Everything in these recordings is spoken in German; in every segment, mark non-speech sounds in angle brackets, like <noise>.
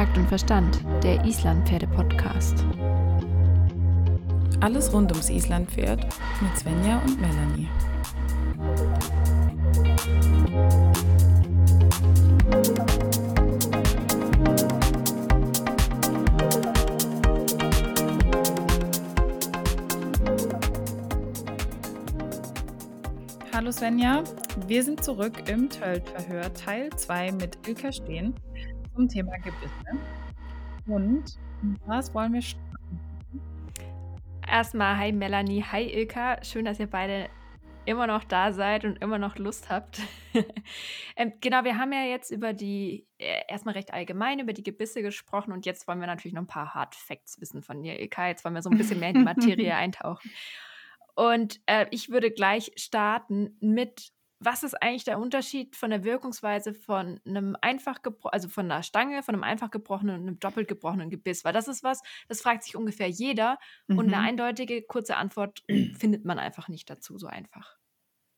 Takt und Verstand, der Islandpferde-Podcast. Alles rund ums Islandpferd mit Svenja und Melanie. Hallo Svenja, wir sind zurück im Tölt-Verhör Teil 2 mit Ilka Stehen zum Thema Gebisse. Und was wollen wir starten? Erstmal, hi Melanie, hi Ilka. Schön, dass ihr beide immer noch da seid und immer noch Lust habt. <laughs> ähm, genau, wir haben ja jetzt über die, äh, erstmal recht allgemein über die Gebisse gesprochen und jetzt wollen wir natürlich noch ein paar Hard Facts wissen von dir, Ilka. Jetzt wollen wir so ein bisschen mehr in die <laughs> Materie eintauchen. Und äh, ich würde gleich starten mit, was ist eigentlich der Unterschied von der Wirkungsweise von einem einfach also von einer Stange, von einem einfach gebrochenen und einem doppelt gebrochenen Gebiss? Weil das ist was, das fragt sich ungefähr jeder mhm. und eine mhm. eindeutige, kurze Antwort <clears throat> findet man einfach nicht dazu so einfach.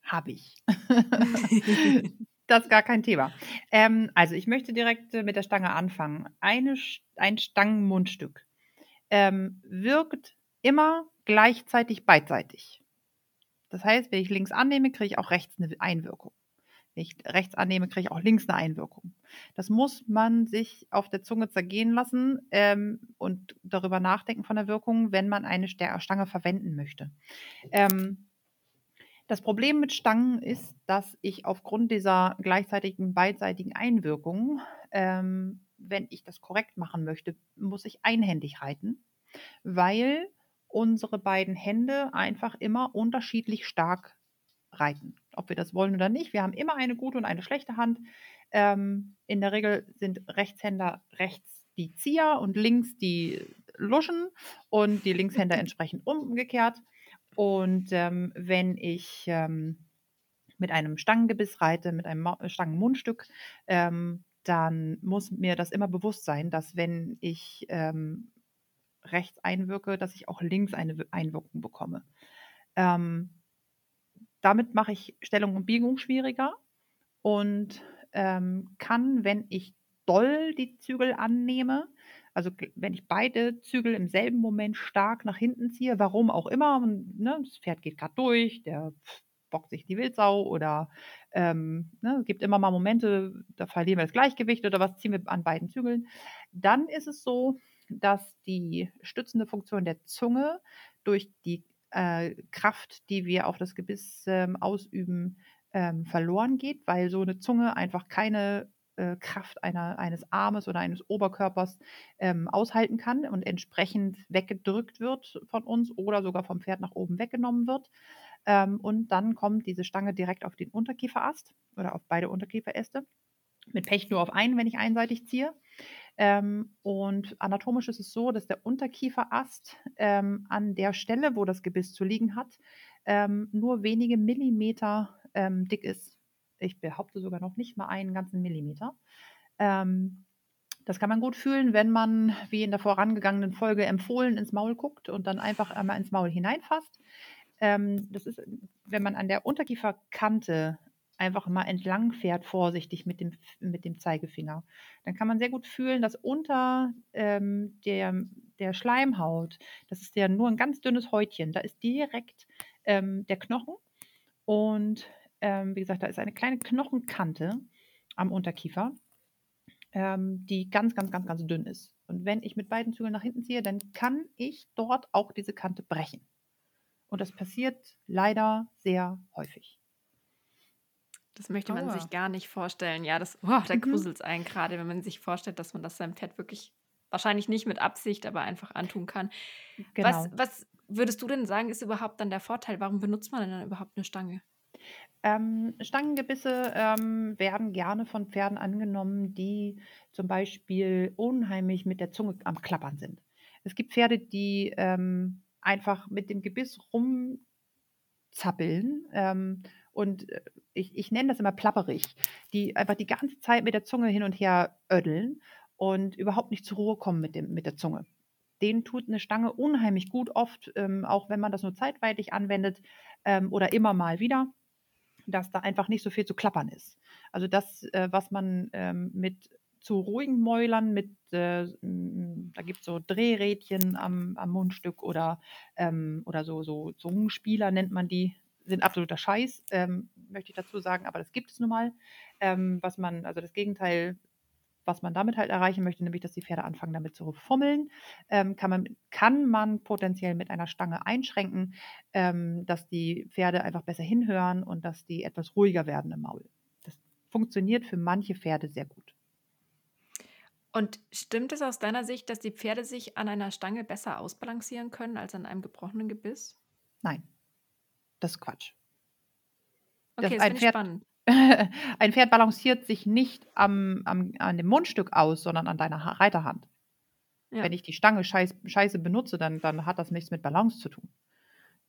Habe ich. <laughs> das ist gar kein Thema. Ähm, also ich möchte direkt mit der Stange anfangen. Eine, ein Stangenmundstück ähm, wirkt immer gleichzeitig beidseitig. Das heißt, wenn ich links annehme, kriege ich auch rechts eine Einwirkung. Wenn ich rechts annehme, kriege ich auch links eine Einwirkung. Das muss man sich auf der Zunge zergehen lassen ähm, und darüber nachdenken von der Wirkung, wenn man eine Stange verwenden möchte. Ähm, das Problem mit Stangen ist, dass ich aufgrund dieser gleichzeitigen beidseitigen Einwirkung, ähm, wenn ich das korrekt machen möchte, muss ich einhändig reiten, weil unsere beiden Hände einfach immer unterschiedlich stark reiten. Ob wir das wollen oder nicht. Wir haben immer eine gute und eine schlechte Hand. Ähm, in der Regel sind Rechtshänder rechts die Zieher und links die Luschen und die Linkshänder <laughs> entsprechend umgekehrt. Und ähm, wenn ich ähm, mit einem Stangengebiss reite, mit einem Stangenmundstück, ähm, dann muss mir das immer bewusst sein, dass wenn ich ähm, rechts einwirke, dass ich auch links eine Einwirkung bekomme. Ähm, damit mache ich Stellung und Biegung schwieriger und ähm, kann, wenn ich doll die Zügel annehme, also wenn ich beide Zügel im selben Moment stark nach hinten ziehe, warum auch immer, ne, das Pferd geht gerade durch, der bockt sich die Wildsau oder ähm, ne, es gibt immer mal Momente, da verlieren wir das Gleichgewicht oder was ziehen wir an beiden Zügeln, dann ist es so, dass die stützende Funktion der Zunge durch die äh, Kraft, die wir auf das Gebiss ähm, ausüben, ähm, verloren geht, weil so eine Zunge einfach keine äh, Kraft einer, eines Armes oder eines Oberkörpers ähm, aushalten kann und entsprechend weggedrückt wird von uns oder sogar vom Pferd nach oben weggenommen wird. Ähm, und dann kommt diese Stange direkt auf den Unterkieferast oder auf beide Unterkieferäste. Mit Pech nur auf einen, wenn ich einseitig ziehe. Ähm, und anatomisch ist es so, dass der Unterkieferast ähm, an der Stelle, wo das Gebiss zu liegen hat, ähm, nur wenige Millimeter ähm, dick ist. Ich behaupte sogar noch nicht mal einen ganzen Millimeter. Ähm, das kann man gut fühlen, wenn man, wie in der vorangegangenen Folge empfohlen, ins Maul guckt und dann einfach einmal ins Maul hineinfasst. Ähm, das ist, wenn man an der Unterkieferkante einfach mal entlang fährt, vorsichtig mit dem, mit dem Zeigefinger, dann kann man sehr gut fühlen, dass unter ähm, der, der Schleimhaut, das ist ja nur ein ganz dünnes Häutchen, da ist direkt ähm, der Knochen und ähm, wie gesagt, da ist eine kleine Knochenkante am Unterkiefer, ähm, die ganz, ganz, ganz, ganz dünn ist. Und wenn ich mit beiden Zügeln nach hinten ziehe, dann kann ich dort auch diese Kante brechen. Und das passiert leider sehr häufig. Das möchte man Aua. sich gar nicht vorstellen. Ja, das, oh, da mhm. gruselt es einen gerade, wenn man sich vorstellt, dass man das seinem Pferd wirklich wahrscheinlich nicht mit Absicht, aber einfach antun kann. Genau. Was, was würdest du denn sagen, ist überhaupt dann der Vorteil? Warum benutzt man denn dann überhaupt eine Stange? Ähm, Stangengebisse ähm, werden gerne von Pferden angenommen, die zum Beispiel unheimlich mit der Zunge am Klappern sind. Es gibt Pferde, die ähm, einfach mit dem Gebiss rumzappeln ähm, und äh, ich, ich nenne das immer plapperig, die einfach die ganze Zeit mit der Zunge hin und her ödeln und überhaupt nicht zur Ruhe kommen mit, dem, mit der Zunge. Denen tut eine Stange unheimlich gut, oft, ähm, auch wenn man das nur zeitweilig anwendet ähm, oder immer mal wieder, dass da einfach nicht so viel zu klappern ist. Also das, äh, was man ähm, mit zu ruhigen Mäulern mit, äh, da gibt es so Drehrädchen am, am Mundstück oder, ähm, oder so, so Zungenspieler nennt man die, sind absoluter Scheiß, ähm, möchte ich dazu sagen, aber das gibt es nun mal. Ähm, was man, also das Gegenteil was man damit halt erreichen möchte, nämlich dass die Pferde anfangen damit zu fummeln, ähm, kann, man, kann man potenziell mit einer Stange einschränken, ähm, dass die Pferde einfach besser hinhören und dass die etwas ruhiger werden im Maul. Das funktioniert für manche Pferde sehr gut. Und stimmt es aus deiner Sicht, dass die Pferde sich an einer Stange besser ausbalancieren können als an einem gebrochenen Gebiss? Nein, das ist Quatsch. Okay, das, ich spannend. <laughs> Ein Pferd balanciert sich nicht am, am, an dem Mundstück aus, sondern an deiner Reiterhand. Ja. Wenn ich die Stange scheiß, scheiße benutze, dann, dann hat das nichts mit Balance zu tun.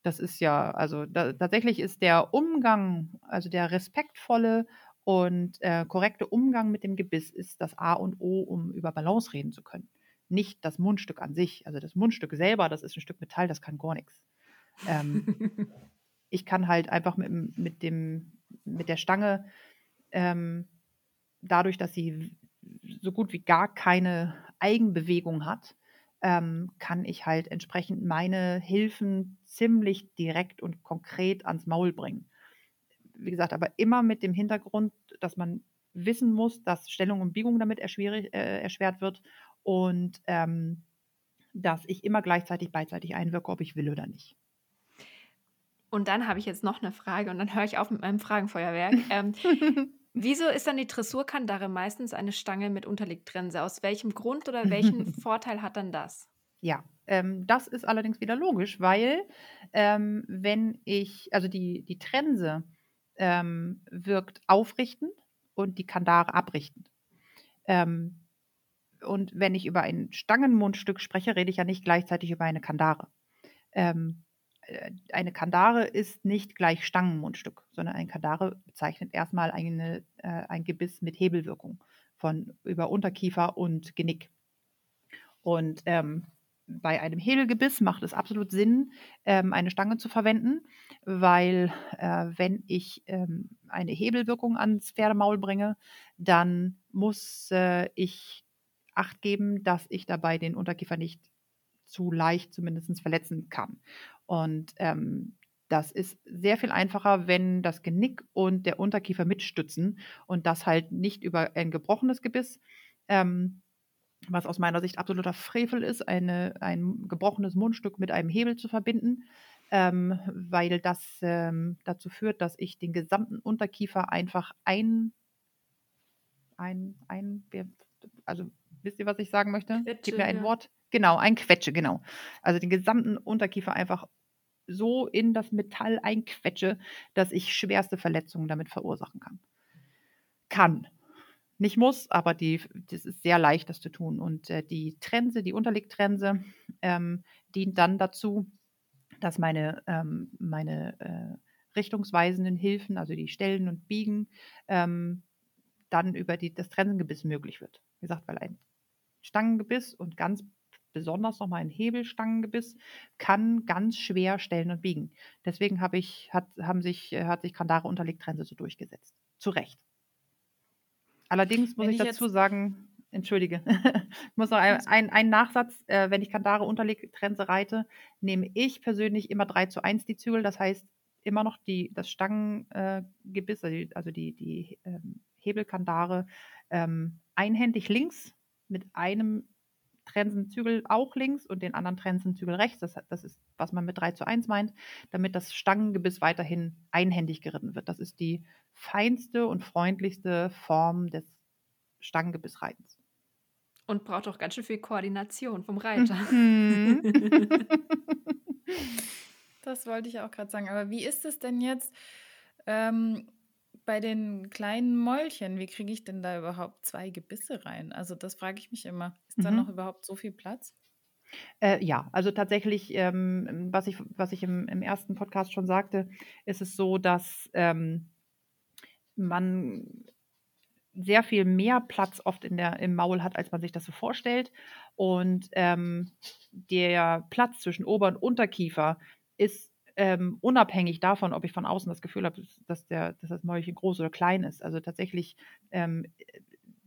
Das ist ja, also da, tatsächlich ist der Umgang, also der respektvolle und äh, korrekte Umgang mit dem Gebiss ist das A und O, um über Balance reden zu können. Nicht das Mundstück an sich. Also das Mundstück selber, das ist ein Stück Metall, das kann gar nichts. Ähm, <laughs> ich kann halt einfach mit, mit dem mit der Stange, ähm, dadurch, dass sie so gut wie gar keine Eigenbewegung hat, ähm, kann ich halt entsprechend meine Hilfen ziemlich direkt und konkret ans Maul bringen. Wie gesagt, aber immer mit dem Hintergrund, dass man wissen muss, dass Stellung und Biegung damit erschwert, äh, erschwert wird und ähm, dass ich immer gleichzeitig beidseitig einwirke, ob ich will oder nicht. Und dann habe ich jetzt noch eine Frage und dann höre ich auf mit meinem Fragenfeuerwerk. <laughs> Ähm, wieso ist dann die Dressurkandare meistens eine Stange mit Unterlegtrense? Aus welchem Grund oder welchen <laughs> Vorteil hat dann das? Ja, ähm, das ist allerdings wieder logisch, weil ähm, wenn ich, also die, die Trense ähm, wirkt aufrichtend und die Kandare abrichtend. Ähm, und wenn ich über ein Stangenmundstück spreche, rede ich ja nicht gleichzeitig über eine Kandare. Ähm, äh, eine Kandare ist nicht gleich Stangenmundstück, sondern ein Kandare bezeichnet erstmal eine, äh, ein Gebiss mit Hebelwirkung von über Unterkiefer und Genick. Und ähm, bei einem Hebelgebiss macht es absolut Sinn, ähm, eine Stange zu verwenden, weil äh, wenn ich ähm, eine Hebelwirkung ans Pferdemaul bringe, dann muss äh, ich Acht geben, dass ich dabei den Unterkiefer nicht zu leicht zumindest verletzen kann. Und ähm, das ist sehr viel einfacher, wenn das Genick und der Unterkiefer mitstützen und das halt nicht über ein gebrochenes Gebiss, ähm, was aus meiner Sicht absoluter Frevel ist, eine, ein gebrochenes Mundstück mit einem Hebel zu verbinden, ähm, weil das ähm, dazu führt, dass ich den gesamten Unterkiefer einfach ein, ein, ein, also wisst ihr, was ich sagen möchte? Gib mir ein ja. Wort. Genau, ein Quetsche, genau. Also den gesamten Unterkiefer einfach so in das Metall einquetsche, dass ich schwerste Verletzungen damit verursachen kann. Kann. Nicht muss, aber die, das ist sehr leicht, das zu tun. Und äh, die Trense, die Unterlegtrense, ähm, dient dann dazu, dass meine, ähm, meine äh, richtungsweisenden Hilfen, also die Stellen und Biegen, ähm, dann über die, das Trensengebiss möglich wird. Wie gesagt, weil ein Stangengebiss und ganz besonders nochmal ein Hebelstangengebiss, kann ganz schwer stellen und biegen. Deswegen habe ich, hat, haben sich, äh, hat sich Kandare Unterlegtrense so durchgesetzt. Zu Recht. Allerdings muss ich, ich dazu sagen, entschuldige, ich <laughs> muss noch ein, ein, einen Nachsatz, äh, wenn ich Kandare Unterlegtrense reite, nehme ich persönlich immer 3 zu 1 die Zügel, das heißt immer noch die, das Stangengebiss, also die, also die, die ähm, Hebelkandare ähm, einhändig links mit einem Trensenzügel auch links und den anderen Trensenzügel rechts. Das, das ist, was man mit 3 zu 1 meint, damit das Stangengebiss weiterhin einhändig geritten wird. Das ist die feinste und freundlichste Form des Stangengebissreitens. Und braucht auch ganz schön viel Koordination vom Reiter. Mhm. <laughs> das wollte ich auch gerade sagen. Aber wie ist es denn jetzt? Ähm, bei den kleinen Mäulchen, wie kriege ich denn da überhaupt zwei Gebisse rein? Also das frage ich mich immer. Ist mhm. da noch überhaupt so viel Platz? Äh, ja, also tatsächlich, ähm, was ich, was ich im, im, ersten Podcast schon sagte, ist es so, dass ähm, man sehr viel mehr Platz oft in der, im Maul hat, als man sich das so vorstellt. Und ähm, der Platz zwischen Ober- und Unterkiefer ist ähm, unabhängig davon, ob ich von außen das Gefühl habe, dass, dass das Mäulchen groß oder klein ist. Also tatsächlich ähm,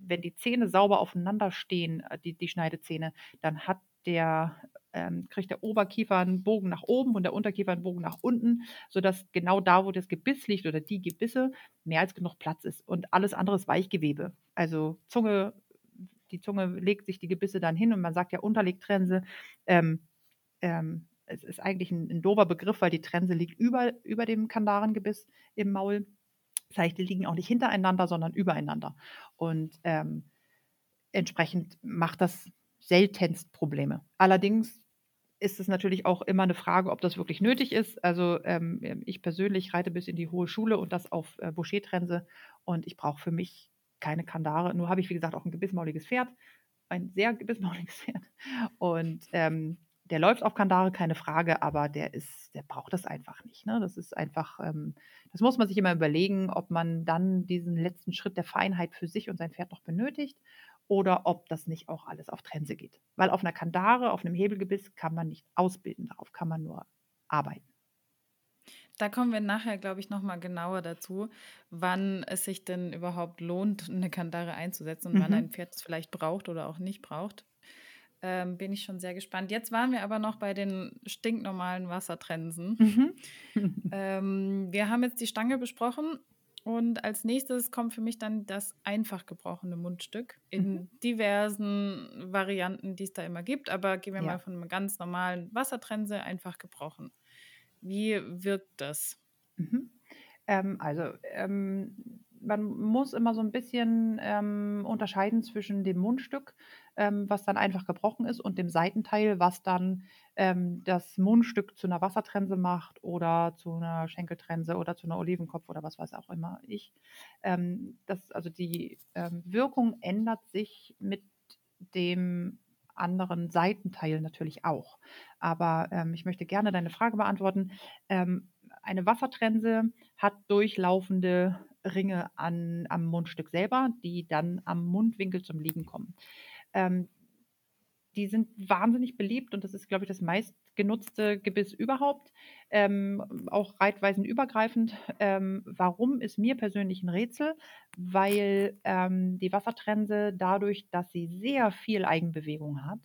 wenn die Zähne sauber aufeinander stehen, äh, die, die Schneidezähne, dann hat der, ähm, kriegt der Oberkiefer einen Bogen nach oben und der Unterkiefer einen Bogen nach unten, sodass genau da, wo das Gebiss liegt oder die Gebisse, mehr als genug Platz ist. Und alles andere ist Weichgewebe. Also Zunge, die Zunge legt sich die Gebisse dann hin und man sagt ja Unterlegtrense. Ähm, ähm, es ist eigentlich ein, ein doofer Begriff, weil die Trense liegt über, über dem Kandarengebiss im Maul. Das heißt, die liegen auch nicht hintereinander, sondern übereinander. Und ähm, entsprechend macht das seltenst Probleme. Allerdings ist es natürlich auch immer eine Frage, ob das wirklich nötig ist. Also ähm, ich persönlich reite bis in die hohe Schule und das auf äh, Boucher-Trense und ich brauche für mich keine Kandare. Nur habe ich, wie gesagt, auch ein gebissmauliges Pferd, ein sehr gebissmauliges <laughs> Pferd. Und ähm, der läuft auf Kandare, keine Frage, aber der ist, der braucht das einfach nicht. Ne? Das ist einfach, ähm, das muss man sich immer überlegen, ob man dann diesen letzten Schritt der Feinheit für sich und sein Pferd noch benötigt oder ob das nicht auch alles auf Trense geht. Weil auf einer Kandare, auf einem Hebelgebiss kann man nicht ausbilden, darauf kann man nur arbeiten. Da kommen wir nachher, glaube ich, nochmal genauer dazu, wann es sich denn überhaupt lohnt, eine Kandare einzusetzen und mhm. wann ein Pferd es vielleicht braucht oder auch nicht braucht. Ähm, bin ich schon sehr gespannt. Jetzt waren wir aber noch bei den stinknormalen Wassertrensen. Mhm. <laughs> <laughs> ähm, wir haben jetzt die Stange besprochen und als nächstes kommt für mich dann das einfach gebrochene Mundstück in mhm. diversen Varianten, die es da immer gibt. Aber gehen wir ja. mal von einem ganz normalen Wassertrense einfach gebrochen. Wie wirkt das? Mhm. Ähm, also ähm, man muss immer so ein bisschen ähm, unterscheiden zwischen dem Mundstück, ähm, was dann einfach gebrochen ist, und dem Seitenteil, was dann ähm, das Mundstück zu einer Wassertrense macht oder zu einer Schenkeltrense oder zu einer Olivenkopf oder was weiß auch immer ich. Ähm, das, also die ähm, Wirkung ändert sich mit dem anderen Seitenteil natürlich auch. Aber ähm, ich möchte gerne deine Frage beantworten. Eine Wassertrense hat durchlaufende Ringe an, am Mundstück selber, die dann am Mundwinkel zum Liegen kommen. Ähm, die sind wahnsinnig beliebt und das ist, glaube ich, das meistgenutzte Gebiss überhaupt, ähm, auch reitweisenübergreifend. Ähm, warum ist mir persönlich ein Rätsel? Weil ähm, die Wassertrense dadurch, dass sie sehr viel Eigenbewegung hat,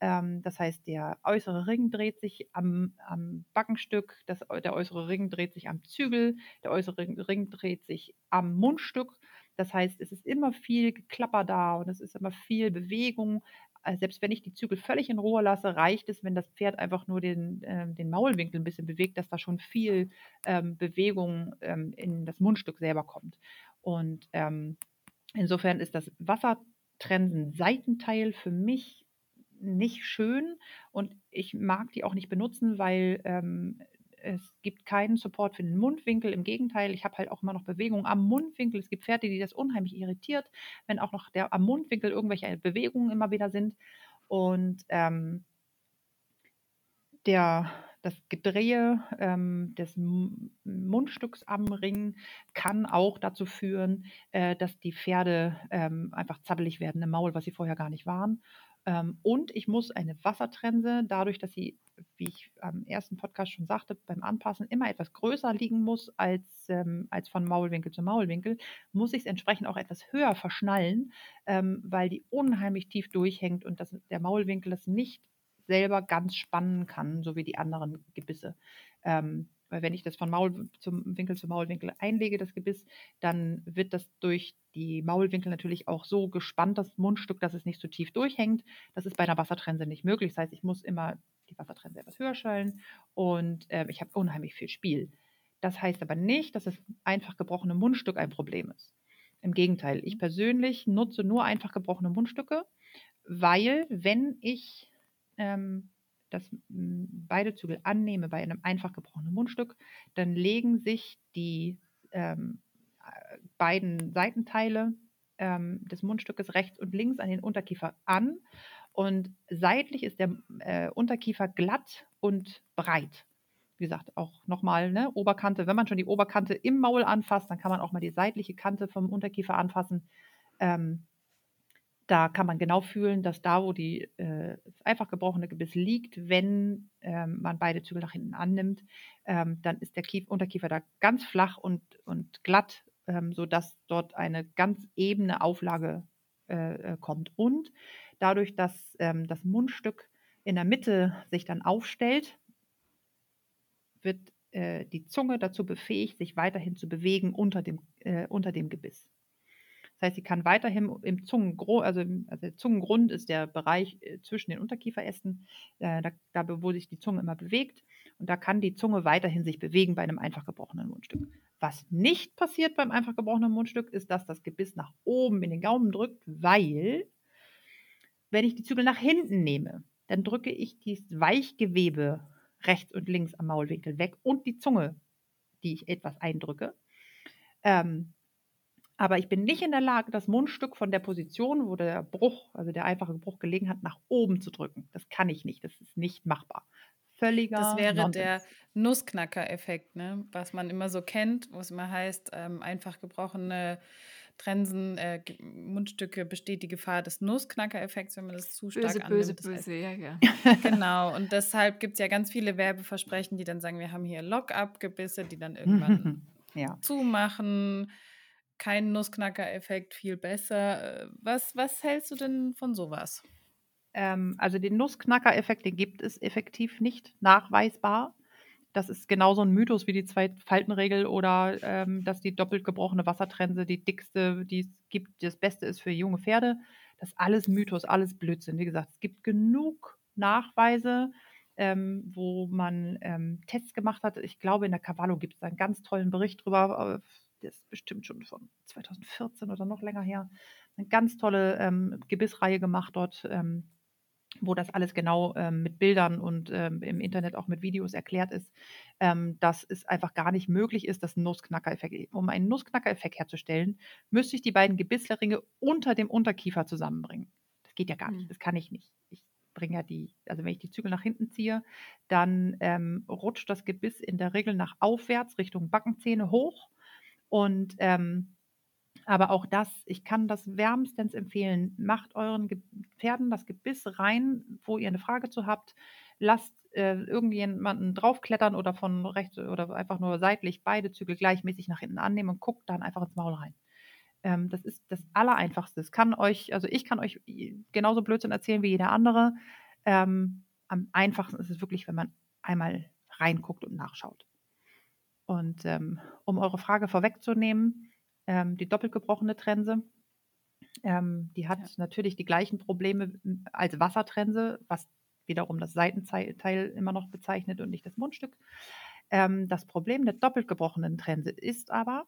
ähm, das heißt, der äußere Ring dreht sich am, am Backenstück, das, der äußere Ring dreht sich am Zügel, der äußere Ring, dreht sich am Mundstück. Das heißt, es ist immer viel Geklapper da und es ist immer viel Bewegung. Also selbst wenn ich die Zügel völlig in Ruhe lasse, reicht es, wenn das Pferd einfach nur den, äh, den Maulwinkel ein bisschen bewegt, dass da schon viel ähm, Bewegung ähm, in das Mundstück selber kommt. Und ähm, insofern ist das Wassertrensen-Seitenteil für mich nicht schön und ich mag die auch nicht benutzen, weil ähm, es gibt keinen Support für den Mundwinkel. Im Gegenteil, ich habe halt auch immer noch Bewegung am Mundwinkel. Es gibt Pferde, die das unheimlich irritiert, wenn auch noch der, am Mundwinkel irgendwelche Bewegungen immer wieder sind. Und ähm, der, das Gedrehe ähm, des Mundstücks am Ring kann auch dazu führen, äh, dass die Pferde ähm, einfach zappelig werden im Maul, was sie vorher gar nicht waren. Ähm, und ich muss eine Wassertrense, dadurch, dass sie, wie ich am ersten Podcast schon sagte, beim Anpassen immer etwas größer liegen muss als, ähm, als von Maulwinkel zu Maulwinkel, muss ich es entsprechend auch etwas höher verschnallen, ähm, weil die unheimlich tief durchhängt und das, der Maulwinkel das nicht selber ganz spannen kann, so wie die anderen Gebisse. Ähm, weil wenn ich das von Maul zum Winkel zu Maulwinkel einlege, das Gebiss, dann wird das durch die Maulwinkel natürlich auch so gespannt, das Mundstück, dass es nicht so tief durchhängt. Das ist bei einer Wassertrense nicht möglich. Das heißt, ich muss immer die Wassertrense etwas höher schallen und äh, ich habe unheimlich viel Spiel. Das heißt aber nicht, dass das einfach gebrochene Mundstück ein Problem ist. Im Gegenteil, ich persönlich nutze nur einfach gebrochene Mundstücke, weil wenn ich ähm, das beide Zügel annehme bei einem einfach gebrochenen Mundstück, dann legen sich die ähm, beiden Seitenteile ähm, des Mundstückes rechts und links an den Unterkiefer an und seitlich ist der äh, Unterkiefer glatt und breit. Wie gesagt, auch nochmal ne, Oberkante. Wenn man schon die Oberkante im Maul anfasst, dann kann man auch mal die seitliche Kante vom Unterkiefer anfassen. Ähm, da kann man genau fühlen, dass da, wo die äh, einfach gebrochene Gebiss liegt, wenn ähm, man beide Zügel nach hinten annimmt, ähm, dann ist der Kief Unterkiefer da ganz flach und, und glatt, ähm, sodass dort eine ganz ebene Auflage äh, äh, kommt. Und dadurch, dass ähm, das Mundstück in der Mitte sich dann aufstellt, wird äh, die Zunge dazu befähigt, sich weiterhin zu bewegen unter dem, äh, unter dem Gebiss. Das heißt, sie kann weiterhin im Zungengrund, also, also der Zungengrund ist der Bereich äh, zwischen den Unterkieferästen, äh, da, da, wo sich die Zunge immer bewegt. Und da kann die Zunge weiterhin sich bewegen bei einem einfach gebrochenen Mundstück. Was nicht passiert beim einfach gebrochenen Mundstück, ist, dass das Gebiss nach oben in den Gaumen drückt, weil, wenn ich die Zügel nach hinten nehme, dann drücke ich dieses Weichgewebe rechts und links am Maulwinkel weg und die Zunge, die ich etwas eindrücke. Ähm, aber ich bin nicht in der Lage, das Mundstück von der Position, wo der Bruch, also der einfache Bruch gelegen hat, nach oben zu drücken. Das kann ich nicht. Das ist nicht machbar. Völliger Das wäre Nonsens. der Nussknacker-Effekt, ne? was man immer so kennt, wo es immer heißt, ähm, einfach gebrochene Trensen, äh, Mundstücke besteht die Gefahr des Nussknacker-Effekts, wenn man das zu stark böse, annimmt. Böse, böse, böse, ja, ja. <laughs> genau, und deshalb gibt es ja ganz viele Werbeversprechen, die dann sagen, wir haben hier Lock-up-Gebisse, die dann irgendwann <laughs> ja. zumachen kein Nussknacker-Effekt, viel besser. Äh, was, was hältst du denn von sowas? Ähm, also den Nussknacker-Effekt, den gibt es effektiv nicht nachweisbar. Das ist genauso ein Mythos wie die Zwei-Falten-Regel oder ähm, dass die doppelt gebrochene Wassertrense die dickste, die es gibt, das Beste ist für junge Pferde. Das ist alles Mythos, alles Blödsinn. Wie gesagt, es gibt genug Nachweise, ähm, wo man ähm, Tests gemacht hat. Ich glaube, in der Cavallo gibt es einen ganz tollen Bericht drüber. Der ist bestimmt schon von 2014 oder noch länger her, eine ganz tolle ähm, Gebissreihe gemacht dort, ähm, wo das alles genau ähm, mit Bildern und ähm, im Internet auch mit Videos erklärt ist, ähm, dass es einfach gar nicht möglich ist, ein Nussknacker-Effekt, um einen Nussknacker-Effekt herzustellen, müsste ich die beiden Gebisslerringe unter dem Unterkiefer zusammenbringen. Das geht ja gar nicht, mhm. das kann ich nicht. Ich bringe ja die, also wenn ich die Zügel nach hinten ziehe, dann ähm, rutscht das Gebiss in der Regel nach aufwärts Richtung Backenzähne hoch und ähm, aber auch das, ich kann das wärmstens empfehlen. Macht euren Pferden das Gebiss rein, wo ihr eine Frage zu habt. Lasst äh, irgendjemanden draufklettern oder von rechts oder einfach nur seitlich beide Zügel gleichmäßig nach hinten annehmen und guckt dann einfach ins Maul rein. Ähm, das ist das Allereinfachste. Es kann euch, also ich kann euch genauso Blödsinn erzählen wie jeder andere. Ähm, am einfachsten ist es wirklich, wenn man einmal reinguckt und nachschaut. Und ähm, um eure Frage vorwegzunehmen, ähm, die doppelt gebrochene Trense, ähm, die hat ja. natürlich die gleichen Probleme als Wassertrense, was wiederum das Seitenteil immer noch bezeichnet und nicht das Mundstück. Ähm, das Problem der doppelt gebrochenen Trense ist aber,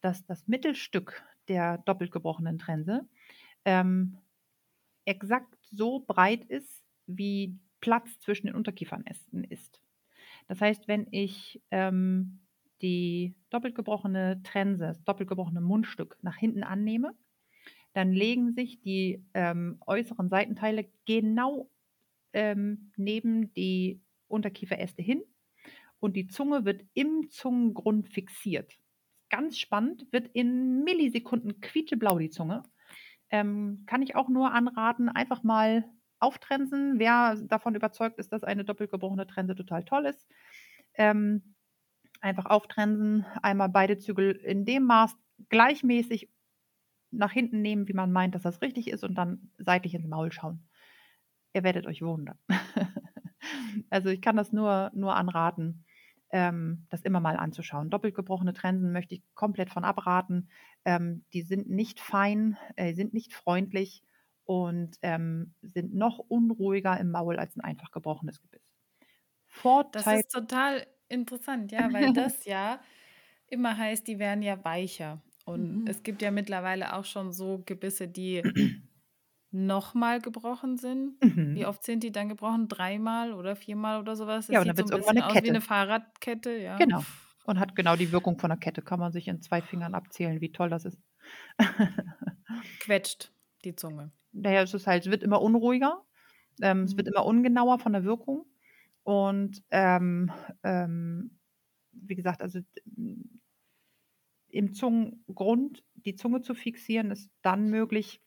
dass das Mittelstück der doppelt gebrochenen Trense ähm, exakt so breit ist, wie Platz zwischen den Unterkiefernästen ist. Das heißt, wenn ich ähm, die doppelt gebrochene Trense, das doppelt gebrochene Mundstück nach hinten annehme, dann legen sich die ähm, äußeren Seitenteile genau ähm, neben die Unterkieferäste hin und die Zunge wird im Zungengrund fixiert. Ganz spannend, wird in Millisekunden quietscheblau die Zunge. Ähm, kann ich auch nur anraten, einfach mal auftrensen. Wer davon überzeugt ist, dass eine doppelt gebrochene Trense total toll ist, ähm, einfach auftrensen, einmal beide Zügel in dem Maß gleichmäßig nach hinten nehmen, wie man meint, dass das richtig ist und dann seitlich ins Maul schauen. Ihr werdet euch wundern. <laughs> also ich kann das nur, nur anraten, ähm, das immer mal anzuschauen. Doppelt gebrochene Trensen möchte ich komplett von abraten. Ähm, die sind nicht fein, äh, sind nicht freundlich und ähm, sind noch unruhiger im Maul als ein einfach gebrochenes Gebiss. Vorteil das ist total Interessant, ja, weil <laughs> das ja immer heißt, die werden ja weicher. Und mhm. es gibt ja mittlerweile auch schon so Gebisse, die nochmal gebrochen sind. Mhm. Wie oft sind die dann gebrochen? Dreimal oder viermal oder sowas? Das ja, und dann wird es so irgendwann eine Kette. wie eine Fahrradkette, ja. Genau. Und hat genau die Wirkung von einer Kette. Kann man sich in zwei Fingern abzählen, wie toll das ist. <laughs> Quetscht die Zunge. Naja, es ist halt, es wird immer unruhiger. Ähm, mhm. Es wird mhm. immer ungenauer von der Wirkung. Und ähm, ähm, wie gesagt, also im Zungengrund die Zunge zu fixieren, ist dann möglich,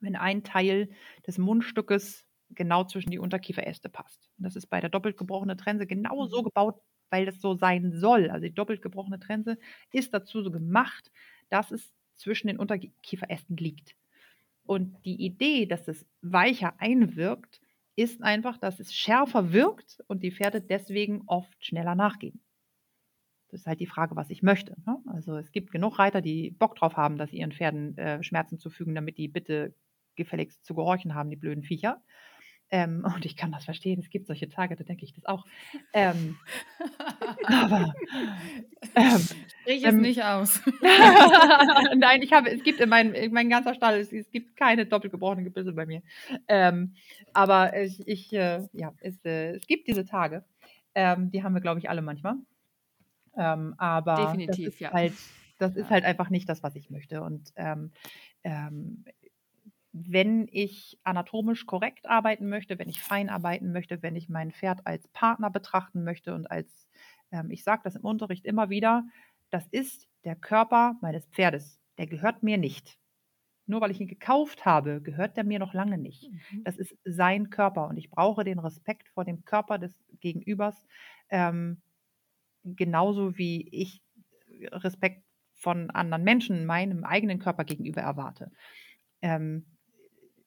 wenn ein Teil des Mundstückes genau zwischen die Unterkieferäste passt. Und das ist bei der doppelt gebrochenen Trense genau so mhm. gebaut, weil das so sein soll. Also die doppelt gebrochene Trense ist dazu so gemacht, dass es zwischen den Unterkieferästen liegt. Und die Idee, dass es weicher einwirkt, ist einfach, dass es schärfer wirkt und die Pferde deswegen oft schneller nachgeben. Das ist halt die Frage, was ich möchte. Ne? Also es gibt genug Reiter, die Bock drauf haben, dass sie ihren Pferden äh, Schmerzen zufügen, damit die bitte gefälligst zu gehorchen haben, die blöden Viecher. Ähm, und ich kann das verstehen, es gibt solche Tage, da denke ich das auch. Ähm, <laughs> aber ähm, Sprich es ähm, nicht aus. <laughs> Nein, ich habe, es gibt in meinem, in meinem ganzer Stall, es, es gibt keine doppelt gebrochenen Gebisse bei mir. Ähm, aber ich, ich äh, ja, es, äh, es gibt diese Tage. Ähm, die haben wir, glaube ich, alle manchmal. Ähm, aber Definitiv, das ist ja. halt, das ist halt einfach nicht das, was ich möchte. Und ähm, wenn ich anatomisch korrekt arbeiten möchte, wenn ich fein arbeiten möchte, wenn ich mein Pferd als Partner betrachten möchte und als, ähm, ich sage das im Unterricht immer wieder, das ist der Körper meines Pferdes. Der gehört mir nicht. Nur weil ich ihn gekauft habe, gehört der mir noch lange nicht. Mhm. Das ist sein Körper und ich brauche den Respekt vor dem Körper des Gegenübers, ähm, genauso wie ich Respekt von anderen Menschen meinem eigenen Körper gegenüber erwarte. Ähm,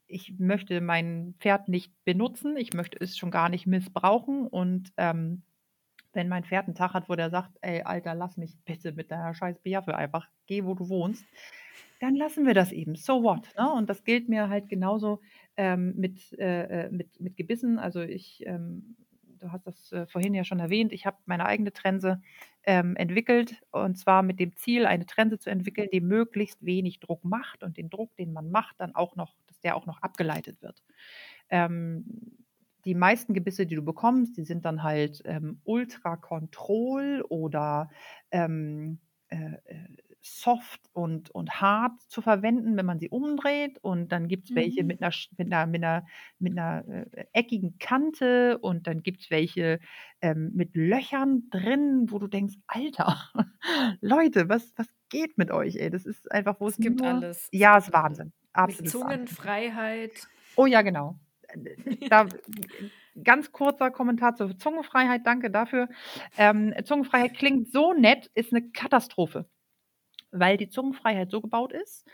ich möchte mein Pferd nicht benutzen, ich möchte es schon gar nicht missbrauchen und ähm, wenn mein Pferd einen Tag hat, wo der sagt, ey, Alter, lass mich bitte mit deiner scheiß Biaffe einfach, geh, wo du wohnst, dann lassen wir das eben. So what? Ne? Und das gilt mir halt genauso ähm, mit, äh, äh mit, mit Gebissen. Also ich ähm, du hast das äh, vorhin ja schon erwähnt, ich habe meine eigene Trense ähm, entwickelt und zwar mit dem Ziel, eine Trense zu entwickeln, die möglichst wenig Druck macht und den Druck, den man macht, dann auch noch, dass der auch noch abgeleitet wird. Ähm, die meisten Gebisse, die du bekommst, die sind dann halt ähm, Ultra Control oder ähm, äh, äh soft und, und hart zu verwenden, wenn man sie umdreht. Und dann gibt es welche mhm. mit einer, mit einer, mit einer, mit einer äh, eckigen Kante und dann gibt es welche ähm, mit Löchern drin, wo du denkst, Alter, <laughs> Leute, was, was geht mit euch? Ey? Das ist einfach, wo es, es gibt nur, alles. Ja, es ist Wahnsinn. Absolut. Zungenfreiheit. Oh ja, genau. Da, ganz kurzer Kommentar zur Zungenfreiheit, danke dafür. Ähm, Zungenfreiheit klingt so nett, ist eine Katastrophe weil die Zungenfreiheit so gebaut ist,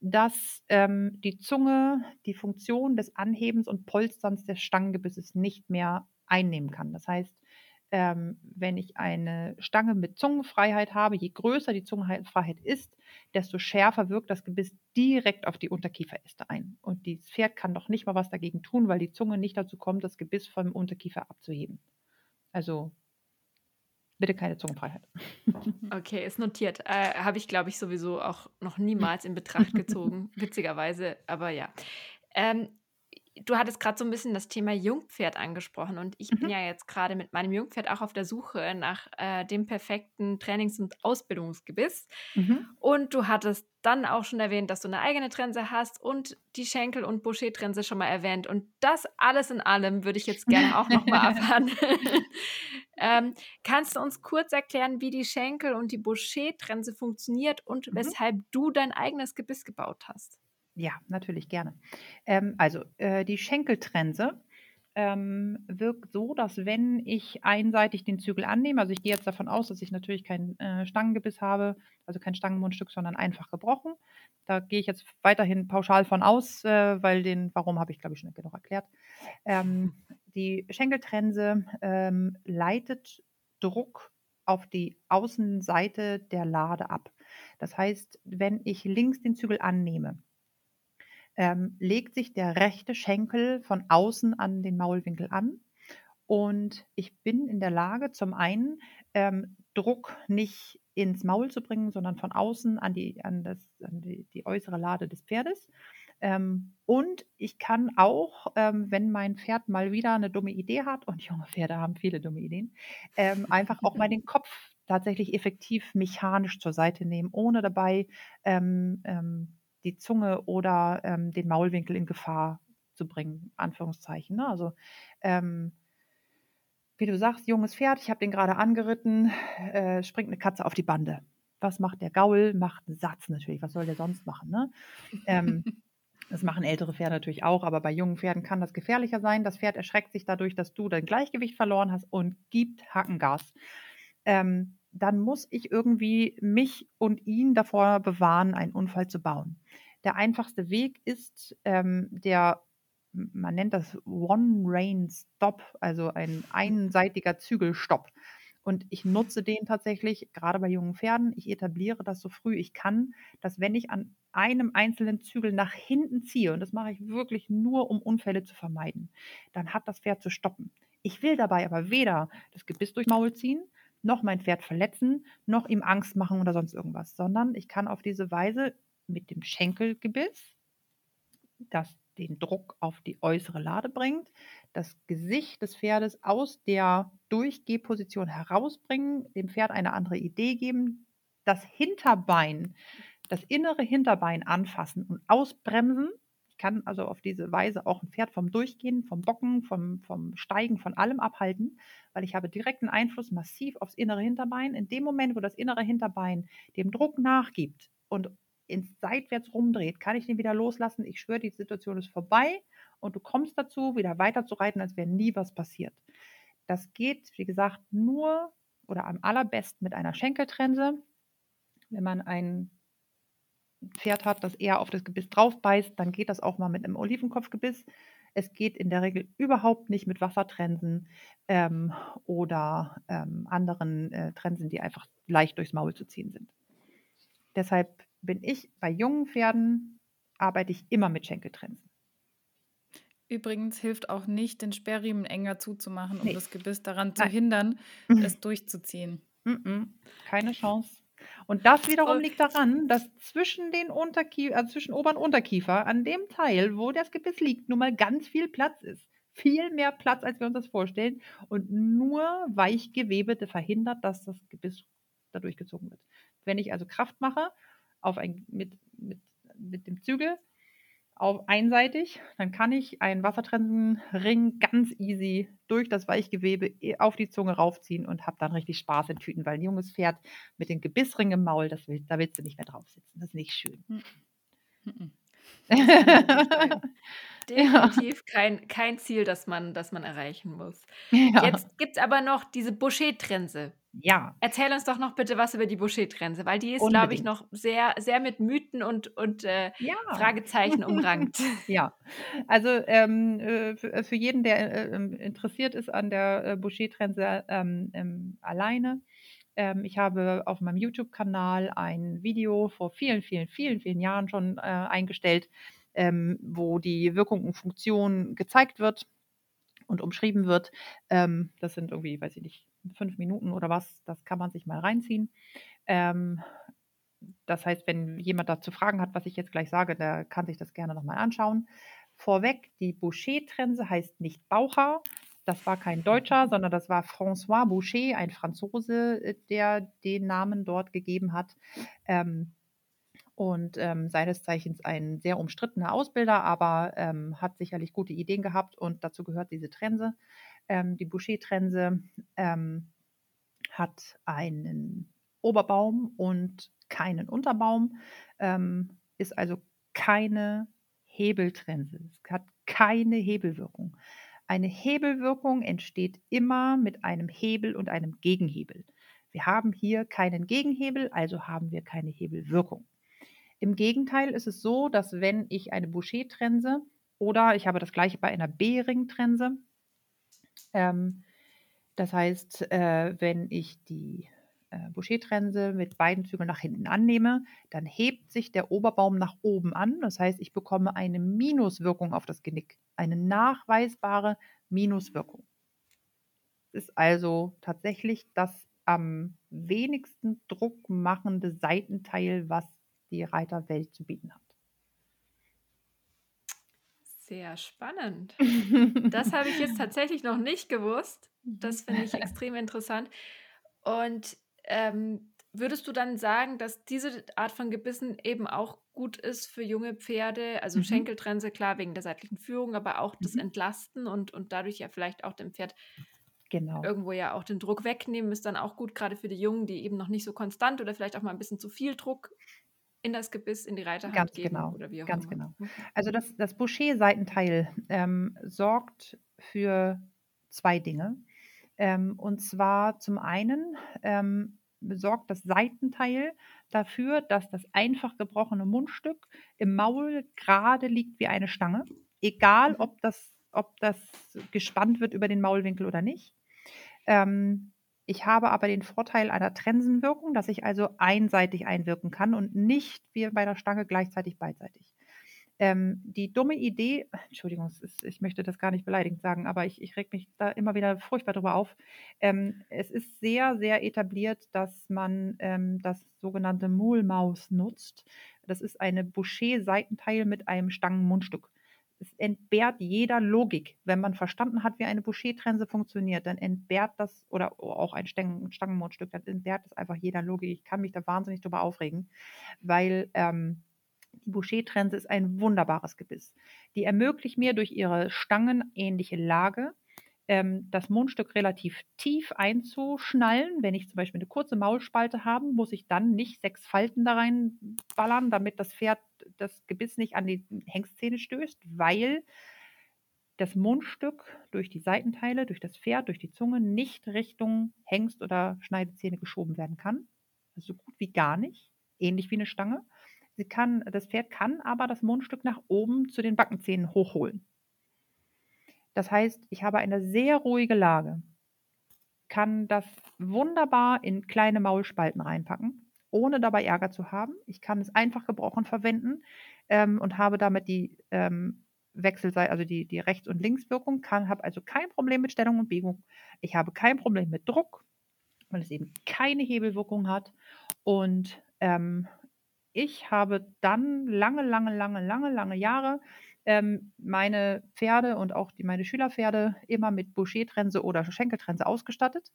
dass ähm, die Zunge die Funktion des Anhebens und Polsterns des Stangengebisses nicht mehr einnehmen kann. Das heißt, ähm, wenn ich eine Stange mit Zungenfreiheit habe, je größer die Zungenfreiheit ist, desto schärfer wirkt das Gebiss direkt auf die Unterkieferäste ein. Und das Pferd kann doch nicht mal was dagegen tun, weil die Zunge nicht dazu kommt, das Gebiss vom Unterkiefer abzuheben. Also bitte keine Zungenfreiheit. <laughs> Okay, ist notiert. Äh, Habe ich, glaube ich, sowieso auch noch niemals in Betracht gezogen, <laughs> witzigerweise. Aber ja. Ähm, du hattest gerade so ein bisschen das Thema Jungpferd angesprochen und ich mhm. bin ja jetzt gerade mit meinem Jungpferd auch auf der Suche nach äh, dem perfekten Trainings- und Ausbildungsgebiss. Mhm. Und du hattest dann auch schon erwähnt, dass du eine eigene Trense hast und die Schenkel- und Boucher-Trense schon mal erwähnt. Und das alles in allem würde ich jetzt gerne auch noch mal <laughs> erfahren. <laughs> ähm, kannst du uns kurz erklären, wie die Schenkel- und die Boucher-Trense funktioniert und mhm. weshalb du dein eigenes Gebiss gebaut hast? Ja, natürlich gerne. Ähm, also äh, die Schenkeltrense ähm, wirkt so, dass wenn ich einseitig den Zügel annehme, also ich gehe jetzt davon aus, dass ich natürlich kein äh, Stangengebiss habe, also kein Stangenmundstück, sondern einfach gebrochen. Da gehe ich jetzt weiterhin pauschal von aus, äh, weil den, warum habe ich glaube ich schon genug erklärt. Ähm, die Schenkeltrense ähm, leitet Druck auf die Außenseite der Lade ab. Das heißt, wenn ich links den Zügel annehme, ähm, legt sich der rechte Schenkel von außen an den Maulwinkel an. Und ich bin in der Lage, zum einen ähm, Druck nicht ins Maul zu bringen, sondern von außen an die, an das, an die, die äußere Lade des Pferdes. Ähm, und ich kann auch, ähm, wenn mein Pferd mal wieder eine dumme Idee hat, und junge Pferde haben viele dumme Ideen, ähm, einfach auch mal <laughs> den Kopf tatsächlich effektiv mechanisch zur Seite nehmen, ohne dabei ähm, ähm, die Zunge oder ähm, den Maulwinkel in Gefahr zu bringen, Anführungszeichen. Ne? Also ähm, wie du sagst, junges Pferd, ich habe den gerade angeritten, äh, springt eine Katze auf die Bande. Was macht der Gaul? Macht einen Satz natürlich. Was soll der sonst machen? Ne? Ähm, das machen ältere Pferde natürlich auch, aber bei jungen Pferden kann das gefährlicher sein. Das Pferd erschreckt sich dadurch, dass du dein Gleichgewicht verloren hast und gibt Hackengas. Ähm, dann muss ich irgendwie mich und ihn davor bewahren, einen Unfall zu bauen. Der einfachste Weg ist ähm, der, man nennt das One-Rain-Stop, also ein einseitiger Zügelstopp. Und ich nutze den tatsächlich, gerade bei jungen Pferden. Ich etabliere das so früh ich kann, dass wenn ich an einem einzelnen Zügel nach hinten ziehe, und das mache ich wirklich nur, um Unfälle zu vermeiden, dann hat das Pferd zu stoppen. Ich will dabei aber weder das Gebiss durch Maul ziehen, noch mein Pferd verletzen, noch ihm Angst machen oder sonst irgendwas, sondern ich kann auf diese Weise mit dem Schenkelgebiss, das den Druck auf die äußere Lade bringt, das Gesicht des Pferdes aus der Durchgehposition herausbringen, dem Pferd eine andere Idee geben, das Hinterbein, das innere Hinterbein anfassen und ausbremsen. Kann also auf diese Weise auch ein Pferd vom Durchgehen, vom Bocken, vom, vom Steigen, von allem abhalten, weil ich habe direkten Einfluss massiv aufs innere Hinterbein. In dem Moment, wo das innere Hinterbein dem Druck nachgibt und ins Seitwärts rumdreht, kann ich den wieder loslassen. Ich schwöre, die Situation ist vorbei und du kommst dazu, wieder weiter zu reiten, als wäre nie was passiert. Das geht, wie gesagt, nur oder am allerbesten mit einer Schenkeltrense. Wenn man ein Pferd hat, das eher auf das Gebiss drauf beißt, dann geht das auch mal mit einem Olivenkopfgebiss. Es geht in der Regel überhaupt nicht mit Wassertrensen ähm, oder ähm, anderen äh, Trensen, die einfach leicht durchs Maul zu ziehen sind. Deshalb bin ich bei jungen Pferden, arbeite ich immer mit Schenkeltrensen. Übrigens hilft auch nicht, den Sperrriemen enger zuzumachen, um nee. das Gebiss daran zu Nein. hindern, <laughs> es durchzuziehen. Keine Chance. Und das wiederum liegt daran, dass zwischen den Unterkiefer, also zwischen Ober- und Unterkiefer, an dem Teil, wo das Gebiss liegt, nun mal ganz viel Platz ist. Viel mehr Platz, als wir uns das vorstellen. Und nur Weichgewebe verhindert, dass das Gebiss dadurch gezogen wird. Wenn ich also Kraft mache, auf ein, mit, mit, mit dem Zügel, auf einseitig, dann kann ich einen Wassertrensenring ganz easy durch das Weichgewebe auf die Zunge raufziehen und habe dann richtig Spaß in Tüten, weil ein junges Pferd mit dem Gebissring im Maul, das will, da willst du nicht mehr drauf sitzen. Das ist nicht schön. <laughs> Mhm. Definitiv kein, kein Ziel, das man, das man erreichen muss. <laughs> Ja. Jetzt gibt es aber noch diese Boucher-Trense. Ja. Erzähl uns doch noch bitte was über die Boucher-Trense, weil die ist, glaube ich, noch sehr, sehr mit Mythen und, und äh, ja. Fragezeichen umrankt. <laughs> ja, also ähm, äh, für, jeden, der äh, ähm, interessiert ist an der äh, Boucher-Trense ähm, ähm, alleine, ähm, ich habe auf meinem YouTube-Kanal ein Video vor vielen, vielen, vielen, vielen Jahren schon äh, eingestellt, ähm, wo die Wirkung und Funktion gezeigt wird und umschrieben wird. Das sind irgendwie, weiß ich nicht, fünf Minuten oder was. Das kann man sich mal reinziehen. Ähm, das heißt, wenn jemand dazu Fragen hat, was ich jetzt gleich sage, der kann sich das gerne nochmal anschauen. Vorweg, die Boucher-Trense heißt nicht Baucher. Das war kein Deutscher, sondern das war François Boucher, ein Franzose, äh, der den Namen dort gegeben hat. Ähm, und ähm, seines Zeichens ein sehr umstrittener Ausbilder, aber ähm, hat sicherlich gute Ideen gehabt und dazu gehört diese Trense. Ähm, die Boucher-Trense ähm, hat einen Oberbaum und keinen Unterbaum, ähm, ist also keine Hebeltrense. Es hat keine Hebelwirkung. Eine Hebelwirkung entsteht immer mit einem Hebel und einem Gegenhebel. Wir haben hier keinen Gegenhebel, also haben wir keine Hebelwirkung. Im Gegenteil ist es so, dass wenn ich eine Boucher-Trense oder ich habe das gleiche bei einer B-Ring-Trense, ähm, das heißt, äh, wenn ich die äh, Boucher-Trense mit beiden Zügeln nach hinten annehme, dann hebt sich der Oberbaum nach oben an. Das heißt, ich bekomme eine Minuswirkung auf das Genick, eine nachweisbare Minuswirkung. Das ist also tatsächlich das am wenigsten Druck machende Seitenteil, was die Reiterwelt zu bieten hat. Sehr spannend. <laughs> Das habe ich jetzt tatsächlich noch nicht gewusst. Das finde ich <laughs> extrem interessant. Und ähm, würdest du dann sagen, dass diese Art von Gebissen eben auch gut ist für junge Pferde? Also mhm. Schenkeltrense, klar, wegen der seitlichen Führung, aber auch das mhm. Entlasten und, und dadurch ja vielleicht auch dem Pferd genau. irgendwo ja auch den Druck wegnehmen, ist dann auch gut, gerade für die Jungen, die eben noch nicht so konstant oder vielleicht auch mal ein bisschen zu viel Druck in das Gebiss, in die Reiterhand Ganz geben genau. oder wie auch Ganz immer. genau. Also das, das Boucher-Seitenteil ähm, sorgt für zwei Dinge. Ähm, und zwar zum einen ähm, sorgt das Seitenteil dafür, dass das einfach gebrochene Mundstück im Maul gerade liegt wie eine Stange, egal Mhm. ob das, ob das gespannt wird über den Maulwinkel oder nicht. Ähm, ich habe aber den Vorteil einer Trensenwirkung, dass ich also einseitig einwirken kann und nicht wie bei der Stange gleichzeitig beidseitig. Ähm, die dumme Idee, <laughs> Entschuldigung, ist, ich möchte das gar nicht beleidigend sagen, aber ich, ich reg mich da immer wieder furchtbar drüber auf. Ähm, es ist sehr, sehr etabliert, dass man ähm, das sogenannte Muhlmaus nutzt. Das ist eine Boucher-Seitenteil mit einem Stangenmundstück. Es entbehrt jeder Logik. Wenn man verstanden hat, wie eine Boucher-Trense funktioniert, dann entbehrt das, oder auch ein Stangen, Stangenmundstück, dann entbehrt das einfach jeder Logik. Ich kann mich da wahnsinnig drüber aufregen, weil ähm, die Boucher-Trense ist ein wunderbares Gebiss. Die ermöglicht mir durch ihre stangenähnliche Lage, ähm, das Mundstück relativ tief einzuschnallen. Wenn ich zum Beispiel eine kurze Maulspalte habe, muss ich dann nicht sechs Falten da reinballern, damit das Pferd das Gebiss nicht an die Hengstzähne stößt, weil das Mundstück durch die Seitenteile, durch das Pferd, durch die Zunge nicht Richtung Hengst oder Schneidezähne geschoben werden kann. Also so gut wie gar nicht. Ähnlich wie eine Stange. Sie kann, das Pferd kann aber das Mundstück nach oben zu den Backenzähnen hochholen. Das heißt, ich habe eine sehr ruhige Lage, kann das wunderbar in kleine Maulspalten reinpacken, ohne dabei Ärger zu haben. Ich kann es einfach gebrochen verwenden ähm, und habe damit die ähm, Wechselseite, also die, die Rechts- und Linkswirkung, kann, habe also kein Problem mit Stellung und Biegung. Ich habe kein Problem mit Druck, weil es eben keine Hebelwirkung hat. Und ähm, ich habe dann lange, lange, lange, lange, lange Jahre ähm, meine Pferde und auch die, meine Schülerpferde immer mit Boucher-Trense oder Schenkeltrense ausgestattet.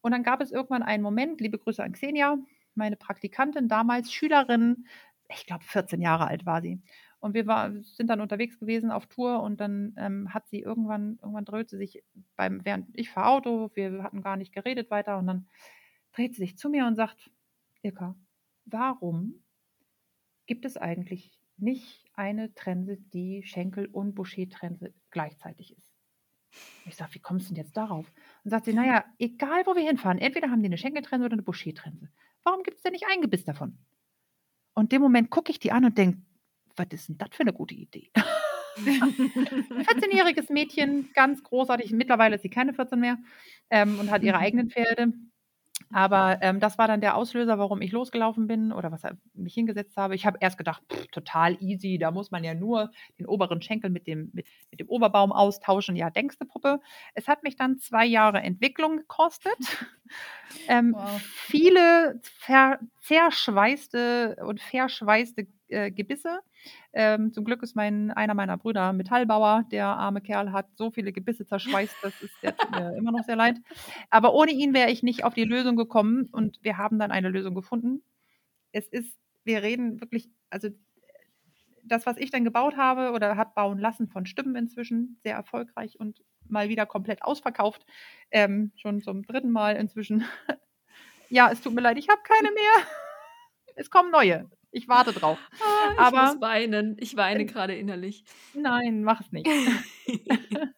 Und dann gab es irgendwann einen Moment, liebe Grüße an Xenia, meine Praktikantin, damals Schülerin, ich glaube 14 Jahre alt war sie. Und wir war, sind dann unterwegs gewesen auf Tour und dann ähm, hat sie irgendwann, irgendwann dreht sie sich beim, während ich fahre Auto, wir hatten gar nicht geredet weiter und dann dreht sie sich zu mir und sagt, Ilka, warum gibt es eigentlich nicht eine Trense, die Schenkel- und Boucher-Trense gleichzeitig ist. Ich sage, wie kommst du denn jetzt darauf? Und sagt sie, naja, egal wo wir hinfahren, entweder haben die eine Schenkeltrense oder eine Boucher-Trense. Warum gibt es denn nicht ein Gebiss davon? Und in dem Moment gucke ich die an und denke, was ist denn das für eine gute Idee? <laughs> Ein 14-jähriges Mädchen, ganz großartig. Mittlerweile ist sie keine 14 mehr ähm, und hat ihre eigenen Pferde. Aber ähm, das war dann der Auslöser, warum ich losgelaufen bin oder was mich hingesetzt habe. Ich habe erst gedacht, pff, total easy, da muss man ja nur den oberen Schenkel mit dem, mit, mit dem Oberbaum austauschen. Ja, denkst du, Puppe? Es hat mich dann zwei Jahre Entwicklung gekostet. <laughs> ähm, Wow. Viele zerschweißte und verschweißte äh, Gebisse. Ähm, zum Glück ist mein, einer meiner Brüder Metallbauer. Der arme Kerl hat so viele Gebisse zerschweißt, das ist der mir immer noch sehr leid. Aber ohne ihn wäre ich nicht auf die Lösung gekommen und wir haben dann eine Lösung gefunden. Es ist, wir reden wirklich, also das, was ich dann gebaut habe oder hat bauen lassen von Stimmen inzwischen, sehr erfolgreich und mal wieder komplett ausverkauft. Ähm, schon zum dritten Mal inzwischen. <laughs> ja, es tut mir leid, ich habe keine mehr. Es kommen neue. Ich warte drauf. Ah, ich Aber- muss weinen. Ich weine gerade innerlich. Nein, mach es nicht. <laughs>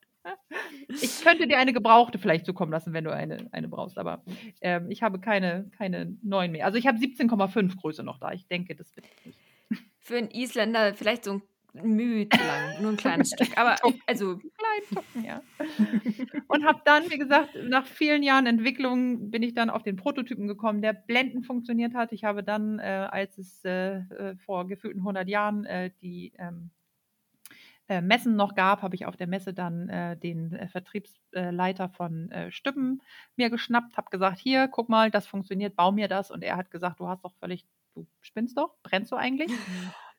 Ich könnte dir eine gebrauchte vielleicht zukommen lassen, wenn du eine, eine brauchst, aber ähm, ich habe keine, keine neuen mehr. Also ich habe 17,5 Größe noch da. Ich denke, das wird nicht. Für einen Isländer vielleicht so ein zu lang, nur ein kleines <laughs> Stück. Aber also, kleinen Tucken, ja. Und habe dann, wie gesagt, nach vielen Jahren Entwicklung bin ich dann auf den Prototypen gekommen, der blendend funktioniert hat. Ich habe dann, äh, als es äh, äh, vor gefühlten 100 Jahren äh, die ähm, äh, Messen noch gab, habe ich auf der Messe dann äh, den Vertriebsleiter von Stüppen mir geschnappt, habe gesagt, hier, guck mal, das funktioniert, bau mir das. Und er hat gesagt, du hast doch völlig, du spinnst doch, brennst du eigentlich?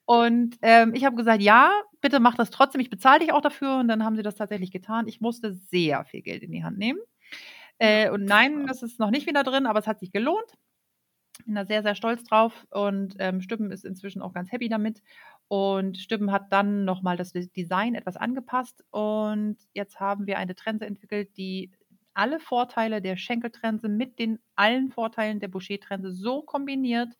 Und ähm, ich habe gesagt, ja, bitte mach das trotzdem, ich bezahle dich auch dafür. Und dann haben sie das tatsächlich getan. Ich musste sehr viel Geld in die Hand nehmen. Äh, und nein, das ist noch nicht wieder drin, aber es hat sich gelohnt. Bin da sehr, sehr stolz drauf. Und ähm, Stüppen ist inzwischen auch ganz happy damit. Und Stüppen hat dann nochmal das Design etwas angepasst. Und jetzt haben wir eine Trense entwickelt, die alle Vorteile der Schenkeltrense mit den allen Vorteilen der Boucher-Trense so kombiniert,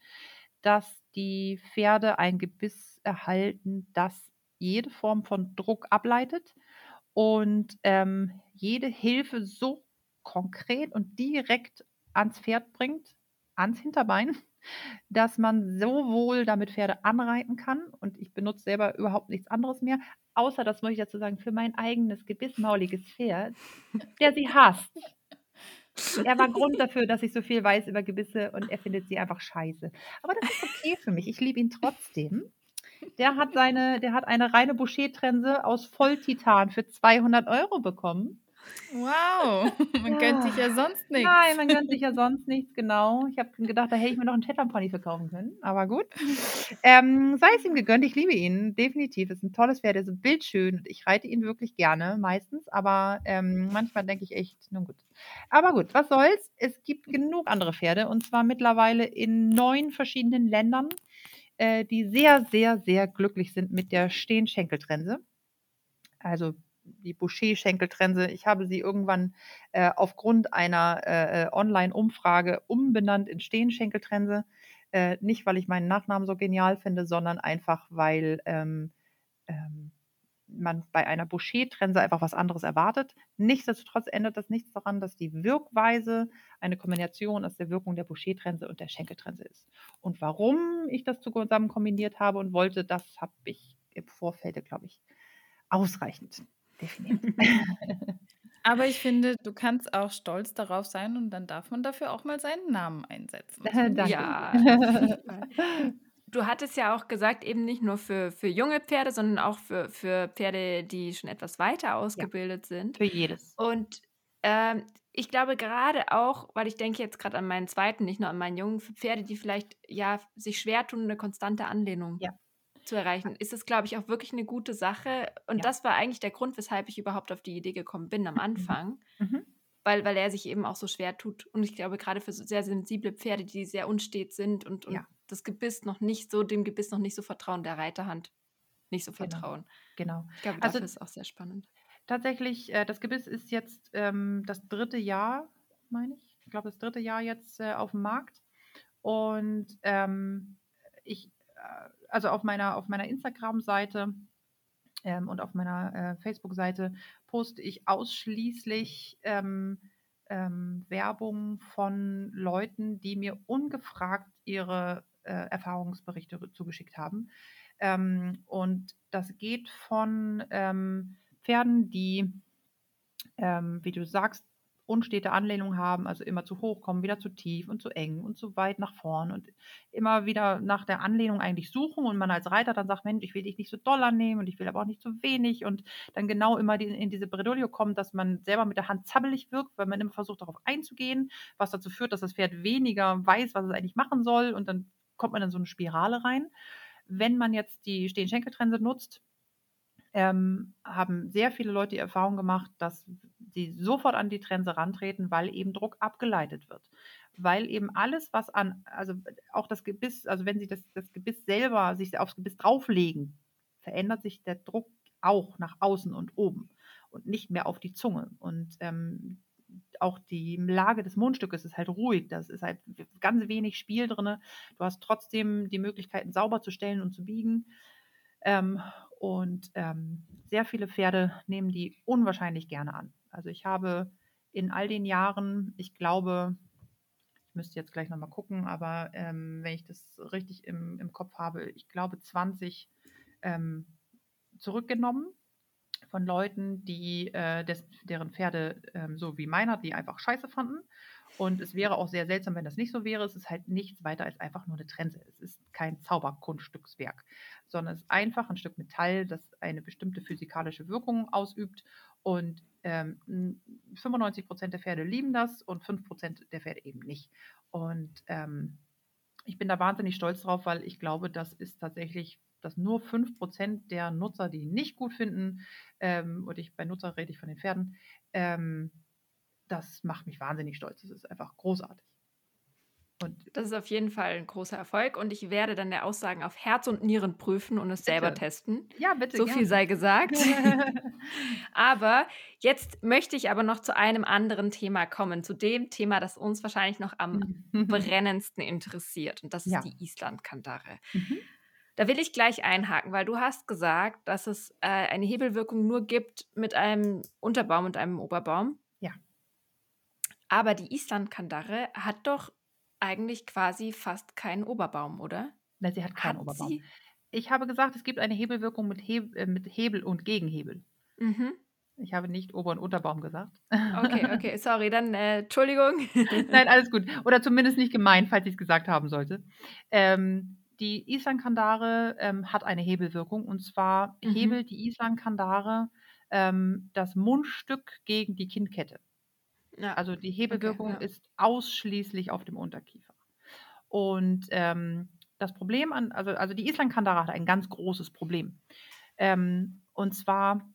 dass die Pferde ein Gebiss erhalten, das jede Form von Druck ableitet und ähm, jede Hilfe so konkret und direkt ans Pferd bringt, ans Hinterbein, <laughs> dass man sowohl damit Pferde anreiten kann und ich benutze selber überhaupt nichts anderes mehr, außer das muss ich dazu sagen, für mein eigenes gebissmauliges Pferd, der sie hasst. Er war Grund <laughs> dafür, dass ich so viel weiß über Gebisse und er findet sie einfach scheiße. Aber das ist okay für mich. Ich liebe ihn trotzdem. Der hat seine, der hat eine reine Boucher-Trense aus Volltitan für 200 Euro bekommen. Wow, <laughs> man ja. gönnt sich ja sonst nichts. Nein, man gönnt sich ja sonst nichts, genau. Ich habe gedacht, da hätte ich mir noch einen Shetland-Pony verkaufen können, aber gut. Ähm, sei es ihm gegönnt, ich liebe ihn, definitiv. Ist ein tolles Pferd, er ist bildschön und ich reite ihn wirklich gerne, meistens, aber ähm, manchmal denke ich echt, nun gut. Aber gut, was soll's, es gibt genug andere Pferde und zwar mittlerweile in neun verschiedenen Ländern, äh, die sehr, sehr, sehr glücklich sind mit der Stehenschenkeltrense. Also die Boucher-Schenkeltrense. Ich habe sie irgendwann äh, aufgrund einer äh, äh, Online-Umfrage umbenannt in Stehenschenkeltrense. Äh, nicht, weil ich meinen Nachnamen so genial finde, sondern einfach, weil ähm, ähm, man bei einer Boucher-Trense einfach was anderes erwartet. Nichtsdestotrotz ändert das nichts daran, dass die Wirkweise eine Kombination aus der Wirkung der Boucher-Trense und der Schenkeltrense ist. Und warum ich das zusammen kombiniert habe und wollte, das habe ich im Vorfeld, glaube ich, ausreichend definiert. Aber ich finde, du kannst auch stolz darauf sein und dann darf man dafür auch mal seinen Namen einsetzen. <laughs> Danke. Ja. <laughs> du hattest ja auch gesagt, eben nicht nur für, für junge Pferde, sondern auch für, für Pferde, die schon etwas weiter ausgebildet ja, sind. Für jedes. Und ähm, ich glaube gerade auch, weil ich denke jetzt gerade an meinen zweiten, nicht nur an meinen jungen, für Pferde, die vielleicht ja sich schwer tun, eine konstante Anlehnung ja zu erreichen, ist es, glaube ich, auch wirklich eine gute Sache. Und ja. das war eigentlich der Grund, weshalb ich überhaupt auf die Idee gekommen bin am mhm. Anfang. Mhm. Weil, weil er sich eben auch so schwer tut. Und ich glaube, gerade für sehr sensible Pferde, die sehr unstet sind und, und ja. das Gebiss noch nicht so, dem Gebiss noch nicht so vertrauen, der Reiterhand nicht so genau. vertrauen. Genau. Ich glaube, also, das ist auch sehr spannend. Tatsächlich, äh, das Gebiss ist jetzt ähm, das dritte Jahr, meine ich. Ich glaube, das dritte Jahr jetzt äh, auf dem Markt. Und ähm, ich äh, also auf meiner, auf meiner Instagram-Seite ähm, und auf meiner äh, Facebook-Seite poste ich ausschließlich ähm, ähm, Werbung von Leuten, die mir ungefragt ihre äh, Erfahrungsberichte zugeschickt haben. Ähm, und das geht von ähm, Pferden, die, ähm, wie du sagst, unstete Anlehnung haben, also immer zu hoch kommen, wieder zu tief und zu eng und zu weit nach vorn und immer wieder nach der Anlehnung eigentlich suchen und man als Reiter dann sagt, Mensch, ich will dich nicht so doll annehmen und ich will aber auch nicht zu wenig und dann genau immer in diese Bredouille kommt, dass man selber mit der Hand zappelig wirkt, weil man immer versucht darauf einzugehen, was dazu führt, dass das Pferd weniger weiß, was es eigentlich machen soll und dann kommt man in so eine Spirale rein. Wenn man jetzt die Stehen-Schenkeltrense nutzt, ähm, haben sehr viele Leute die Erfahrung gemacht, dass sie sofort an die Trense rantreten, weil eben Druck abgeleitet wird. Weil eben alles, was an, also auch das Gebiss, also wenn sie das, das Gebiss selber sich aufs Gebiss drauflegen, verändert sich der Druck auch nach außen und oben und nicht mehr auf die Zunge. Und ähm, auch die Lage des Mundstückes ist halt ruhig. Das ist halt ganz wenig Spiel drin. Du hast trotzdem die Möglichkeiten sauber zu stellen und zu biegen. Ähm, und ähm, sehr viele Pferde nehmen die unwahrscheinlich gerne an. Also ich habe in all den Jahren, ich glaube, ich müsste jetzt gleich nochmal gucken, aber ähm, wenn ich das richtig im, im Kopf habe, ich glaube 20 ähm, zurückgenommen von Leuten, die äh, des, deren Pferde ähm, so wie meiner, die einfach scheiße fanden. Und es wäre auch sehr seltsam, wenn das nicht so wäre. Es ist halt nichts weiter als einfach nur eine Trense. Es ist kein Zauberkunststückswerk, sondern es ist einfach ein Stück Metall, das eine bestimmte physikalische Wirkung ausübt. Und ähm, 95 Prozent der Pferde lieben das und 5 Prozent der Pferde eben nicht. Und ähm, ich bin da wahnsinnig stolz drauf, weil ich glaube, das ist tatsächlich dass nur 5% der Nutzer, die nicht gut finden, ähm, und ich bei Nutzer rede ich von den Pferden, ähm, das macht mich wahnsinnig stolz. Das ist einfach großartig. Und das ist auf jeden Fall ein großer Erfolg und ich werde dann der Aussagen auf Herz und Nieren prüfen und es bitte. selber testen. Ja, bitte. So gerne. viel sei gesagt. <laughs> aber jetzt möchte ich aber noch zu einem anderen Thema kommen, zu dem Thema, das uns wahrscheinlich noch am <laughs> brennendsten interessiert und das ist ja. die Islandkandare. Mhm. Da will ich gleich einhaken, weil du hast gesagt, dass es äh, eine Hebelwirkung nur gibt mit einem Unterbaum und einem Oberbaum. Ja. Aber die Islandkandare hat doch eigentlich quasi fast keinen Oberbaum, oder? Nein, sie hat keinen Hat Oberbaum. sie? Ich habe gesagt, es gibt eine Hebelwirkung mit, Heb äh, mit Hebel und Gegenhebel. Mhm. Ich habe nicht Ober- und Unterbaum gesagt. Okay, <laughs> okay, sorry, dann äh, Entschuldigung. <laughs> Nein, alles gut. Oder zumindest nicht gemein, falls ich es gesagt haben sollte. Ähm, die Islandkandare ähm, hat eine Hebelwirkung und zwar Mhm. hebelt die Islandkandare ähm, das Mundstück gegen die Kinnkette. Ja, Also die Hebelwirkung ja. ist ausschließlich auf dem Unterkiefer. Und ähm, das Problem an, also, also die Islandkandare hat ein ganz großes Problem. Ähm, und zwar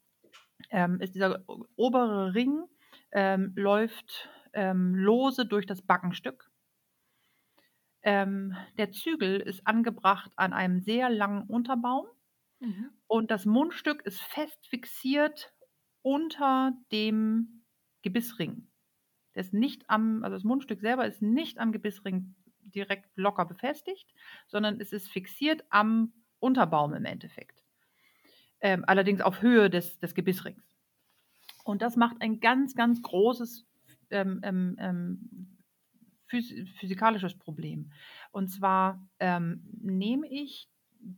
ähm, ist dieser obere Ring ähm, läuft ähm, lose durch das Backenstück. Ähm, der Zügel ist angebracht an einem sehr langen Unterbaum Mhm. und das Mundstück ist fest fixiert unter dem Gebissring. Der ist nicht am, also das Mundstück selber ist nicht am Gebissring direkt locker befestigt, sondern es ist fixiert am Unterbaum im Endeffekt. Ähm, allerdings auf Höhe des, des Gebissrings. Und das macht ein ganz, ganz großes ähm, ähm, ähm, phys physikalisches Problem. Und zwar ähm, nehme ich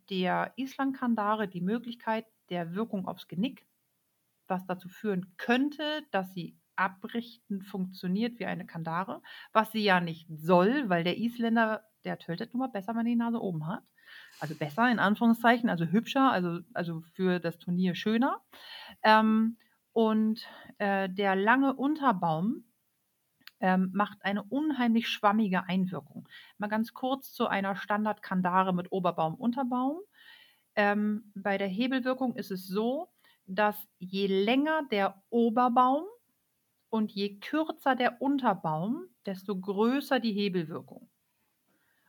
der Islandkandare die Möglichkeit der Wirkung aufs Genick, was dazu führen könnte, dass sie abrichten funktioniert wie eine Kandare, was sie ja nicht soll, weil der Isländer, der tötet nun mal besser, wenn er die Nase oben hat. Also besser in Anführungszeichen, also hübscher, also, also für das Turnier schöner. Ähm, und äh, der lange Unterbaum ähm, macht eine unheimlich schwammige Einwirkung. Mal ganz kurz zu einer Standard-Kandare mit Oberbaum, Unterbaum. Ähm, bei der Hebelwirkung ist es so, dass je länger der Oberbaum und je kürzer der Unterbaum, desto größer die Hebelwirkung.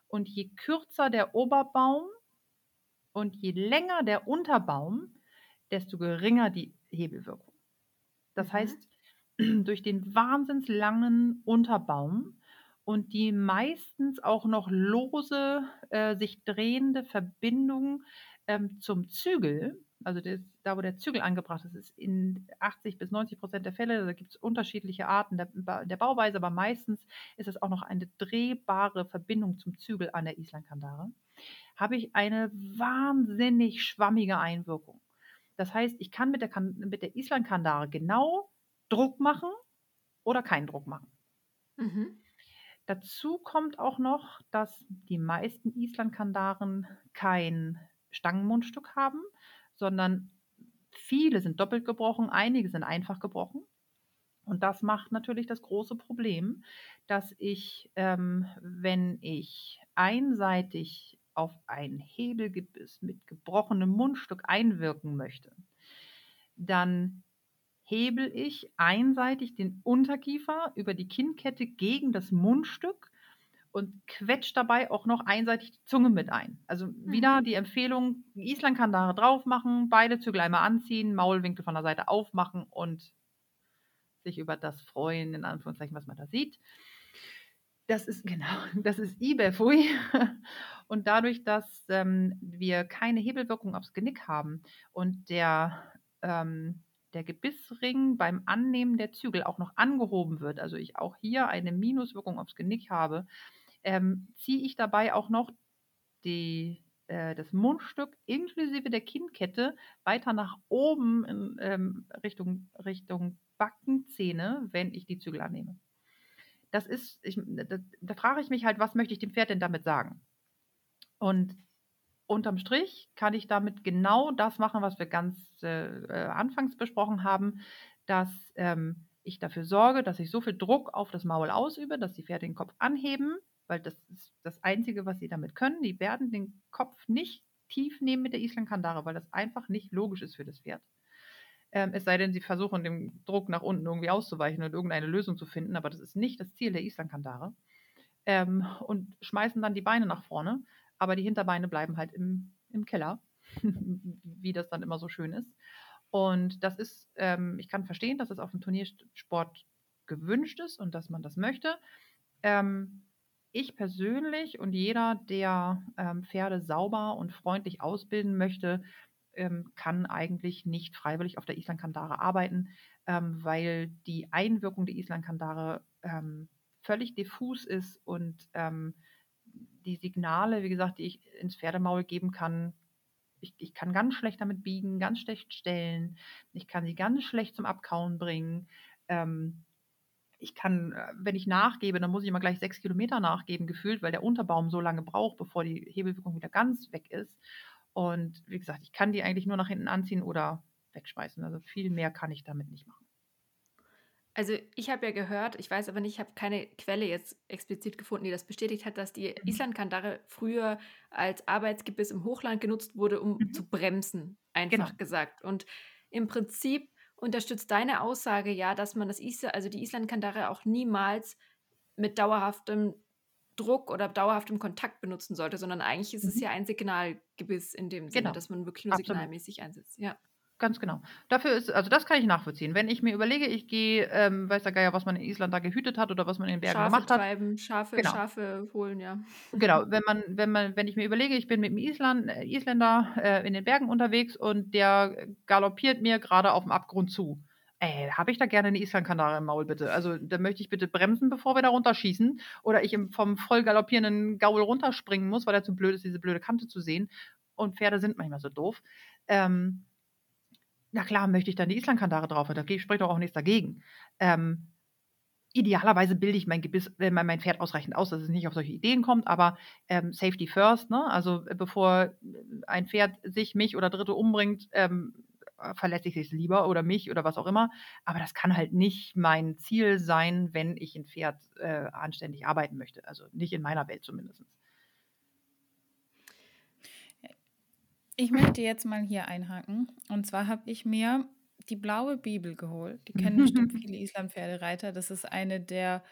Und je kürzer der Oberbaum und je länger der Unterbaum, desto geringer die Hebelwirkung. Das Mhm. heißt, <clears throat> durch den wahnsinns langen Unterbaum und die meistens auch noch lose äh, sich drehende Verbindung ähm, zum Zügel, also das, da wo der Zügel angebracht ist, ist in 80 bis 90 Prozent der Fälle, da gibt es unterschiedliche Arten der, der Bauweise, aber meistens ist es auch noch eine drehbare Verbindung zum Zügel an der Islandkandare, habe ich eine wahnsinnig schwammige Einwirkung. Das heißt, ich kann mit der, mit der Islandkandare genau Druck machen oder keinen Druck machen. Mhm. Dazu kommt auch noch, dass die meisten Islandkandaren kein Stangenmundstück haben, sondern viele sind doppelt gebrochen, einige sind einfach gebrochen. Und das macht natürlich das große Problem, dass ich, ähm, wenn ich einseitig auf ein Hebelgebiss mit gebrochenem Mundstück einwirken möchte, dann hebel ich einseitig den Unterkiefer über die Kinnkette gegen das Mundstück und quetscht dabei auch noch einseitig die Zunge mit ein. Also wieder die Empfehlung, Islandkandare drauf machen, beide Zügel einmal anziehen, Maulwinkel von der Seite aufmachen und sich über das freuen, in Anführungszeichen, was man da sieht. Das ist <laughs> genau, das ist Ibefui. <laughs> Und dadurch, dass ähm, wir keine Hebelwirkung aufs Genick haben und der, ähm, der Gebissring beim Annehmen der Zügel auch noch angehoben wird, also ich auch hier eine Minuswirkung aufs Genick habe, ähm, ziehe ich dabei auch noch die, äh, das Mundstück inklusive der Kinnkette weiter nach oben in ähm, Richtung, Richtung Backenzähne, wenn ich die Zügel annehme. Das ist, ich, da, da frage ich mich halt, was möchte ich dem Pferd denn damit sagen? Und unterm Strich kann ich damit genau das machen, was wir ganz äh, äh, anfangs besprochen haben, dass ähm, ich dafür sorge, dass ich so viel Druck auf das Maul ausübe, dass die Pferde den Kopf anheben, weil das ist das Einzige, was sie damit können. Die werden den Kopf nicht tief nehmen mit der Islandkandare, weil das einfach nicht logisch ist für das Pferd. Ähm, es sei denn, sie versuchen dem Druck nach unten irgendwie auszuweichen und irgendeine Lösung zu finden, aber das ist nicht das Ziel der Islandkandare. Ähm, und schmeißen dann die Beine nach vorne, aber die Hinterbeine bleiben halt im, im Keller, <laughs> wie das dann immer so schön ist. Und das ist, ähm, ich kann verstehen, dass es auf dem Turniersport gewünscht ist und dass man das möchte. Ähm, ich persönlich und jeder, der ähm, Pferde sauber und freundlich ausbilden möchte, ähm, kann eigentlich nicht freiwillig auf der Islandkandare arbeiten, ähm, weil die Einwirkung der Islandkandare ähm, völlig diffus ist und ähm, die Signale, wie gesagt, die ich ins Pferdemaul geben kann, ich, ich kann ganz schlecht damit biegen, ganz schlecht stellen, ich kann sie ganz schlecht zum Abkauen bringen. Ähm, ich kann, äh, wenn ich nachgebe, dann muss ich immer gleich sechs Kilometer nachgeben, gefühlt, weil der Unterbaum so lange braucht, bevor die Hebelwirkung wieder ganz weg ist. Und wie gesagt, ich kann die eigentlich nur nach hinten anziehen oder wegschmeißen. Also viel mehr kann ich damit nicht machen. Also ich habe ja gehört, ich weiß aber nicht, ich habe keine Quelle jetzt explizit gefunden, die das bestätigt hat, dass die mhm. Islandkandare früher als Arbeitsgebiss im Hochland genutzt wurde, um mhm. zu bremsen, einfach genau. gesagt. Und im Prinzip unterstützt deine Aussage ja, dass man das Isla, also die Islandkandare auch niemals mit dauerhaftem Druck oder dauerhaftem Kontakt benutzen sollte, sondern eigentlich ist mhm. es ja ein Signalgebiss in dem Sinne, genau. dass man wirklich nur Absolut. signalmäßig einsetzt. Ja. Ganz genau. Dafür ist, also das kann ich nachvollziehen. Wenn ich mir überlege, ich gehe, ähm, weiß der Geier, was man in Island da gehütet hat oder was man in den Bergen Schafe gemacht hat. Treiben, Schafe, genau. Schafe holen, ja. Genau, <laughs> wenn man, wenn man, wenn ich mir überlege, ich bin mit einem Island, äh, Isländer äh, in den Bergen unterwegs und der galoppiert mir gerade auf dem Abgrund zu. Ey, habe ich da gerne eine Islandkandare im Maul, bitte? Also, da möchte ich bitte bremsen, bevor wir da runterschießen. Oder ich im, vom voll galoppierenden Gaul runterspringen muss, weil er zu blöd ist, diese blöde Kante zu sehen. Und Pferde sind manchmal so doof. Ähm, na klar möchte ich dann die Islandkandare drauf, da spricht doch auch nichts dagegen. Ähm, idealerweise bilde ich mein Gebiss, äh, mein Pferd ausreichend aus, dass es nicht auf solche Ideen kommt, aber ähm, Safety first, ne? Also äh, bevor ein Pferd sich, mich oder Dritte umbringt, ähm, verletze ich es lieber oder mich oder was auch immer. Aber das kann halt nicht mein Ziel sein, wenn ich ein Pferd äh, anständig arbeiten möchte. Also nicht in meiner Welt zumindest. Ich möchte jetzt mal hier einhaken. Und zwar habe ich mir die blaue Bibel geholt. Die kennen bestimmt <laughs> viele Islandpferdereiter. Das ist eine der,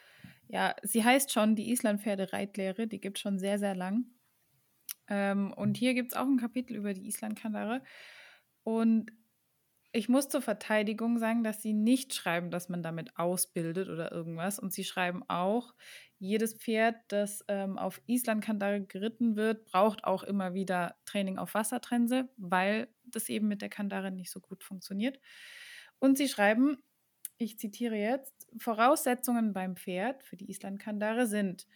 ja, sie heißt schon die Islandpferdereitlehre. Die gibt es schon sehr, sehr lang. Ähm, und hier gibt es auch ein Kapitel über die Islandkandare. Und ich muss zur Verteidigung sagen, dass sie nicht schreiben, dass man damit ausbildet oder irgendwas. Und sie schreiben auch, jedes Pferd, das ähm, auf Island-Kandare geritten wird, braucht auch immer wieder Training auf Wassertrense, weil das eben mit der Kandare nicht so gut funktioniert. Und sie schreiben, ich zitiere jetzt, Voraussetzungen beim Pferd für die Island-Kandare sind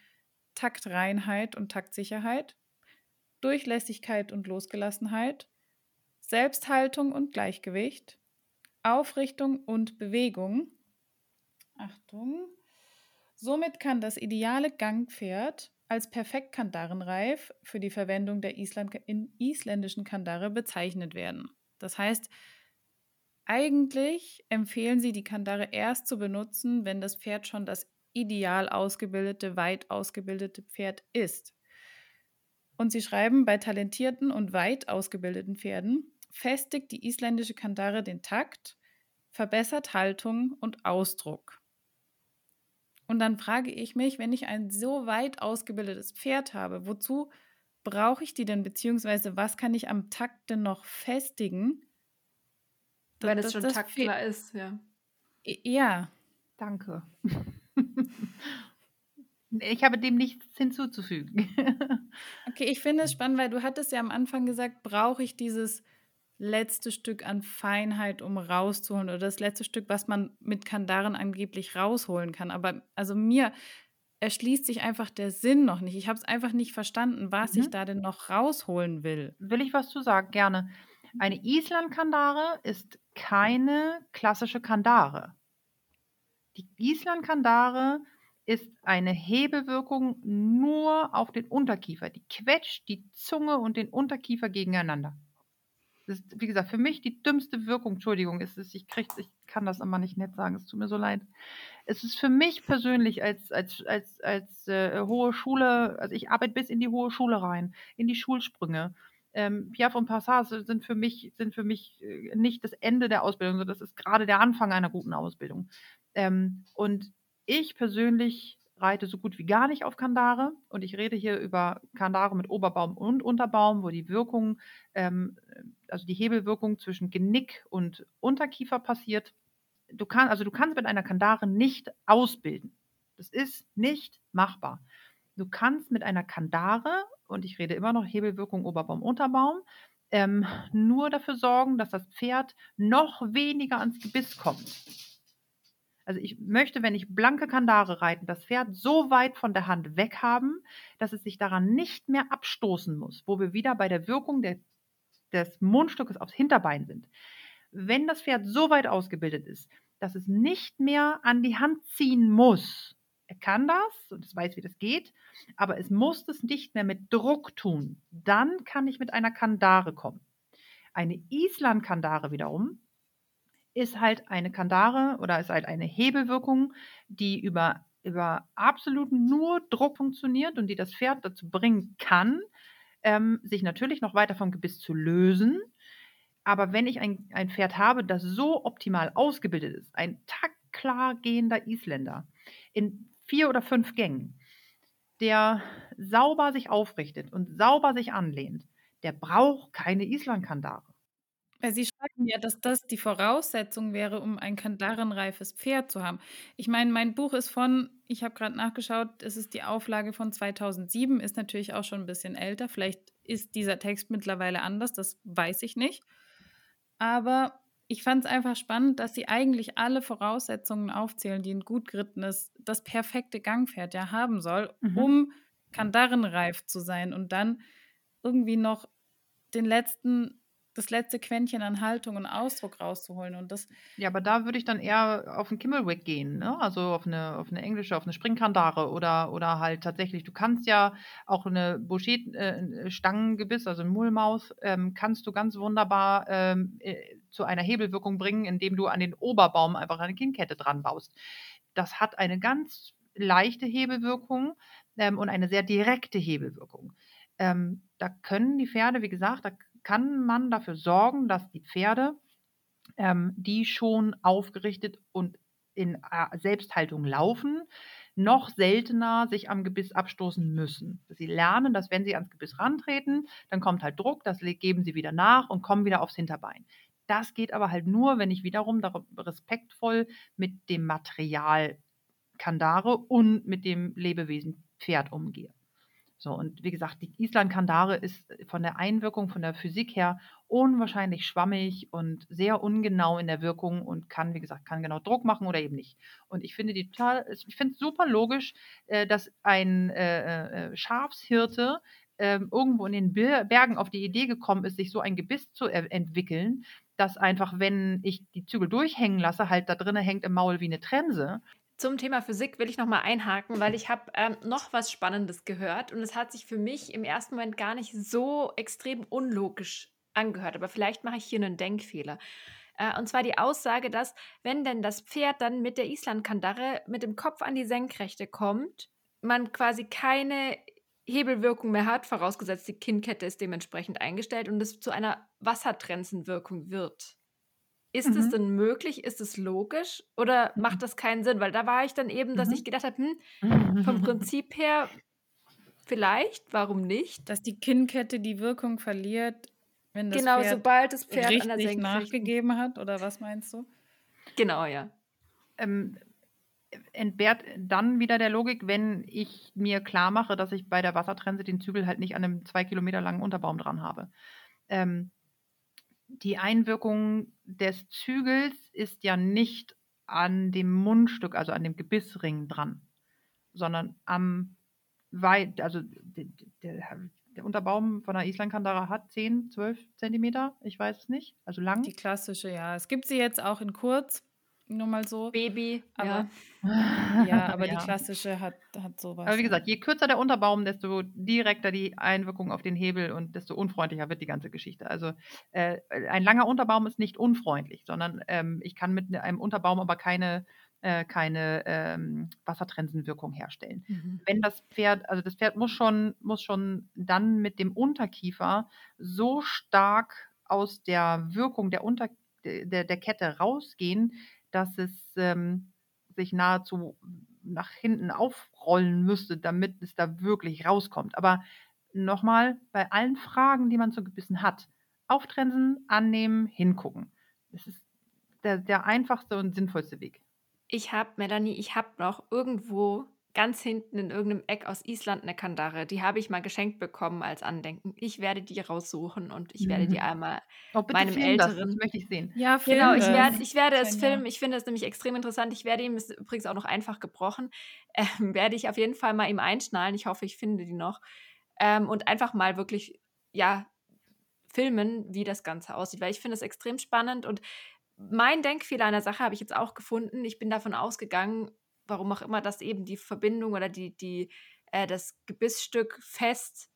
Taktreinheit und Taktsicherheit, Durchlässigkeit und Losgelassenheit, Selbsthaltung und Gleichgewicht, Aufrichtung und Bewegung. Achtung. Somit kann das ideale Gangpferd als perfekt Kandarenreif für die Verwendung der Island in isländischen Kandare bezeichnet werden. Das heißt, eigentlich empfehlen sie, die Kandare erst zu benutzen, wenn das Pferd schon das ideal ausgebildete, weit ausgebildete Pferd ist. Und sie schreiben, bei talentierten und weit ausgebildeten Pferden festigt die isländische Kandare den Takt, verbessert Haltung und Ausdruck. Und dann frage ich mich, wenn ich ein so weit ausgebildetes Pferd habe, wozu brauche ich die denn, beziehungsweise was kann ich am Takt denn noch festigen? Wenn es schon taktklar ist, ja. Ja. Danke. <laughs> ich habe dem nichts hinzuzufügen. okay, ich finde es spannend, weil du hattest ja am Anfang gesagt, brauche ich dieses letzte Stück an Feinheit, um rauszuholen oder das letzte Stück, was man mit Kandaren angeblich rausholen kann. Aber also mir erschließt sich einfach der Sinn noch nicht. Ich habe es einfach nicht verstanden, was mhm. ich da denn noch rausholen will. Will ich was zu sagen? Gerne. Eine Island-Kandare ist keine klassische Kandare. Die Island-Kandare ist eine Hebelwirkung nur auf den Unterkiefer. Die quetscht die Zunge und den Unterkiefer gegeneinander. Ist, wie gesagt, für mich die dümmste Wirkung, Entschuldigung, ist es, ich krieg, ich kann das immer nicht nett sagen, es tut mir so leid. Es ist für mich persönlich als, als, als, als äh, hohe Schule, also ich arbeite bis in die hohe Schule rein, in die Schulsprünge. Ähm, Piaf und Passage sind für mich, sind für mich äh, nicht das Ende der Ausbildung, sondern das ist gerade der Anfang einer guten Ausbildung. Ähm, und ich persönlich reite so gut wie gar nicht auf Kandare und ich rede hier über Kandare mit Oberbaum und Unterbaum, wo die Wirkung, ähm, also die Hebelwirkung zwischen Genick und Unterkiefer passiert. Du kannst, also du kannst mit einer Kandare nicht ausbilden. Das ist nicht machbar. Du kannst mit einer Kandare, und ich rede immer noch Hebelwirkung Oberbaum, Unterbaum, ähm, nur dafür sorgen, dass das Pferd noch weniger ans Gebiss kommt. Also ich möchte, wenn ich blanke Kandare reiten, das Pferd so weit von der Hand weg haben, dass es sich daran nicht mehr abstoßen muss, wo wir wieder bei der Wirkung der, des Mundstückes aufs Hinterbein sind. Wenn das Pferd so weit ausgebildet ist, dass es nicht mehr an die Hand ziehen muss, er kann das und es weiß, wie das geht, aber es muss es nicht mehr mit Druck tun. Dann kann ich mit einer Kandare kommen. Eine Island-Kandare wiederum ist halt eine Kandare oder ist halt eine Hebelwirkung, die über, über absolut nur Druck funktioniert und die das Pferd dazu bringen kann, ähm, sich natürlich noch weiter vom Gebiss zu lösen. Aber wenn ich ein, ein Pferd habe, das so optimal ausgebildet ist, ein taktklar gehender Isländer in vier oder fünf Gängen, der sauber sich aufrichtet und sauber sich anlehnt, der braucht keine Islandkandare. Sie schreiben ja, dass das die Voraussetzung wäre, um ein kandarenreifes Pferd zu haben. Ich meine, mein Buch ist von, ich habe gerade nachgeschaut, es ist die Auflage von 2007, ist natürlich auch schon ein bisschen älter. Vielleicht ist dieser Text mittlerweile anders, das weiß ich nicht. Aber ich fand es einfach spannend, dass sie eigentlich alle Voraussetzungen aufzählen, die ein gut gerittenes, das perfekte Gangpferd ja haben soll, mhm. um kandarenreif zu sein und dann irgendwie noch den letzten das letzte Quäntchen an Haltung und Ausdruck rauszuholen. Und das ja, aber da würde ich dann eher auf einen Kimmelwick gehen, ne? also auf eine, auf eine englische, auf eine Springkandare oder, oder halt tatsächlich, du kannst ja auch eine Bouchet-Stangengebiss, äh, also ein Mullmaus, ähm, kannst du ganz wunderbar ähm, äh, zu einer Hebelwirkung bringen, indem du an den Oberbaum einfach eine Kinnkette dran baust. Das hat eine ganz leichte Hebelwirkung ähm, und eine sehr direkte Hebelwirkung. Ähm, da können die Pferde, wie gesagt, da kann man dafür sorgen, dass die Pferde, ähm, die schon aufgerichtet und in äh, Selbsthaltung laufen, noch seltener sich am Gebiss abstoßen müssen. Sie lernen, dass wenn sie ans Gebiss rantreten, dann kommt halt Druck, das geben sie wieder nach und kommen wieder aufs Hinterbein. Das geht aber halt nur, wenn ich wiederum respektvoll mit dem Material Kandare und mit dem Lebewesen Pferd umgehe. So, und wie gesagt, die Island-Kandare ist von der Einwirkung, von der Physik her unwahrscheinlich schwammig und sehr ungenau in der Wirkung und kann, wie gesagt, kann genau Druck machen oder eben nicht. Und ich finde die total, ich finde es super logisch, äh, dass ein äh, äh, Schafshirte ähm, irgendwo in den Bergen auf die Idee gekommen ist, sich so ein Gebiss zu entwickeln, dass einfach, wenn ich die Zügel durchhängen lasse, halt da drinnen hängt im Maul wie eine Trense zum Thema Physik will ich noch mal einhaken, weil ich habe ähm, noch was Spannendes gehört und es hat sich für mich im ersten Moment gar nicht so extrem unlogisch angehört. Aber vielleicht mache ich hier einen Denkfehler. Äh, und zwar die Aussage, dass wenn denn das Pferd dann mit der Islandkandare mit dem Kopf an die Senkrechte kommt, man quasi keine Hebelwirkung mehr hat, vorausgesetzt die Kinnkette ist dementsprechend eingestellt und es zu einer Wassertrensenwirkung wird. Ist es mhm. denn möglich? Ist es logisch? Oder macht mhm. das keinen Sinn? Weil da war ich dann eben, dass mhm. ich gedacht habe, hm, vom <laughs> Prinzip her vielleicht, warum nicht? Dass die Kinnkette die Wirkung verliert, wenn das genau, Pferd sobald das Pferd richtig an der nachgegeben hat, oder was meinst du? Genau, ja. Ähm, entbehrt dann wieder der Logik, wenn ich mir klar mache, dass ich bei der Wassertrense den Zügel halt nicht an einem zwei Kilometer langen Unterbaum dran habe. Ähm, die Einwirkung des Zügels ist ja nicht an dem Mundstück, also an dem Gebissring dran, sondern am weit, also der, der, Unterbaum von der Islandkandara hat 10, 12 Zentimeter, ich weiß es nicht, also lang. Die klassische, ja. Es gibt sie jetzt auch in kurz, nur mal so. Baby, aber ja, ja aber <laughs> ja. die klassische hat, hat sowas. Aber wie gesagt, je kürzer der Unterbaum, desto direkter die Einwirkung auf den Hebel und desto unfreundlicher wird die ganze Geschichte. Also äh, ein langer Unterbaum ist nicht unfreundlich, sondern ähm, ich kann mit einem Unterbaum aber keine äh, keine ähm, Wassertrensenwirkung herstellen. Mhm. Wenn das Pferd, also das Pferd muss schon, muss schon dann mit dem Unterkiefer so stark aus der Wirkung der, Unter, der, der Kette rausgehen, dass es ähm, sich nahezu nach hinten aufrollen müsste, damit es da wirklich rauskommt. Aber nochmal, bei allen Fragen, die man zu Gebissen hat, auftrensen, annehmen, hingucken. Das ist der, der einfachste und sinnvollste Weg. Ich habe, Melanie, ich habe noch irgendwo ganz hinten in irgendeinem Eck aus Island eine Kandare. Die habe ich mal geschenkt bekommen als Andenken. Ich werde die raussuchen und ich werde die Mhm. einmal Oh, bitte meinem film das, das Älteren möchte ich sehen. Ja, Genau, film ich das. werde, ich werde es filmen. Ich finde es nämlich extrem interessant. Ich werde ihm, ist übrigens auch noch einfach gebrochen, <laughs> ähm, werde ich auf jeden Fall mal ihm einschnallen. Ich hoffe, ich finde die noch. Ähm, und einfach mal wirklich, ja, filmen, wie das Ganze aussieht. Weil ich finde es extrem spannend und mein Denkfehler an der Sache habe ich jetzt auch gefunden. Ich bin davon ausgegangen, warum auch immer, dass eben die Verbindung oder die, die, äh, das Gebissstück fest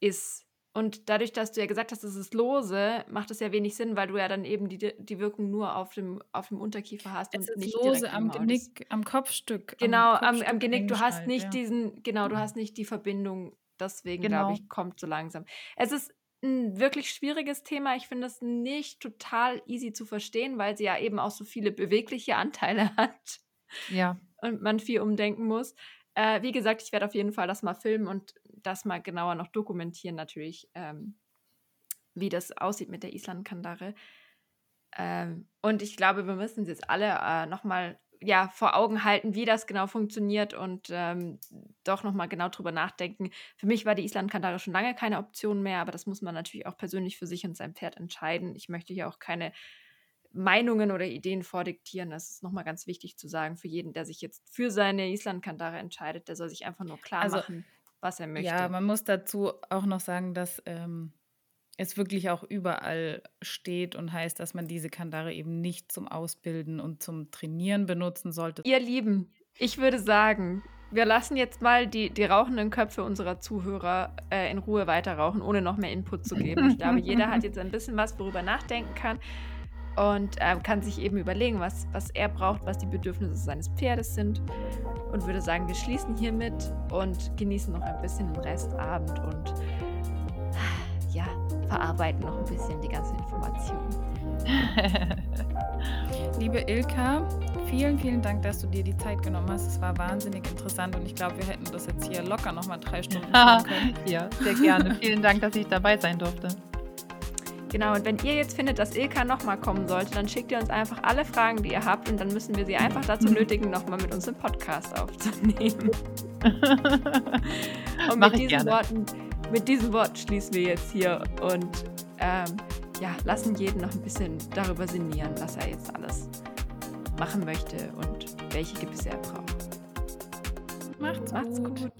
ist. Und dadurch, dass du ja gesagt hast, es ist lose, macht es ja wenig Sinn, weil du ja dann eben die, die Wirkung nur auf dem, auf dem Unterkiefer hast Es und ist nicht lose am Genick, am Kopfstück. Genau, am, am Kopfstück Genick. Du hast nicht ja. diesen, genau, du hast nicht die Verbindung. Deswegen Genau. glaube ich, kommt so langsam. Es ist ein wirklich schwieriges Thema. Ich finde es nicht total easy zu verstehen, weil sie ja eben auch so viele bewegliche Anteile <laughs> hat Ja. und man viel umdenken muss. Äh, wie gesagt, ich werde auf jeden Fall das mal filmen und das mal genauer noch dokumentieren, natürlich, ähm, wie das aussieht mit der Island-Kandare. Ähm, und ich glaube, wir müssen uns jetzt alle äh, nochmal ja, vor Augen halten, wie das genau funktioniert und ähm, doch nochmal genau drüber nachdenken. Für mich war die Island-Kandare schon lange keine Option mehr, aber das muss man natürlich auch persönlich für sich und sein Pferd entscheiden. Ich möchte hier auch keine Meinungen oder Ideen vordiktieren. Das ist nochmal ganz wichtig zu sagen für jeden, der sich jetzt für seine Island-Kandare entscheidet. Der soll sich einfach nur klar Also, machen, was er möchte. Ja, man muss dazu auch noch sagen, dass ähm, es wirklich auch überall steht und heißt, dass man diese Kandare eben nicht zum Ausbilden und zum Trainieren benutzen sollte. Ihr Lieben, ich würde sagen, wir lassen jetzt mal die, die rauchenden Köpfe unserer Zuhörer äh, in Ruhe weiter rauchen, ohne noch mehr Input zu geben. Ich glaube, jeder hat jetzt ein bisschen was, worüber er nachdenken kann und ähm, kann sich eben überlegen, was, was er braucht, was die Bedürfnisse seines Pferdes sind. Und würde sagen, wir schließen hiermit und genießen noch ein bisschen den Restabend und ja, verarbeiten noch ein bisschen die ganzen Informationen. <laughs> Liebe Ilka, vielen, vielen Dank, dass du dir die Zeit genommen hast. Es war wahnsinnig interessant und ich glaube, wir hätten das jetzt hier locker nochmal drei Stunden <laughs> führen können. ja, sehr gerne. Vielen Dank, dass ich dabei sein durfte. Genau, und wenn ihr jetzt findet, dass Ilka nochmal kommen sollte, dann schickt ihr uns einfach alle Fragen, die ihr habt, und dann müssen wir sie einfach dazu nötigen, nochmal mit uns im Podcast aufzunehmen. <laughs> Und mit diesen, gerne. Worten, mit diesen Worten schließen wir jetzt hier und ähm, ja, lassen jeden noch ein bisschen darüber sinnieren, was er jetzt alles machen möchte und welche Gebisse er braucht. Macht's, Macht's gut. gut.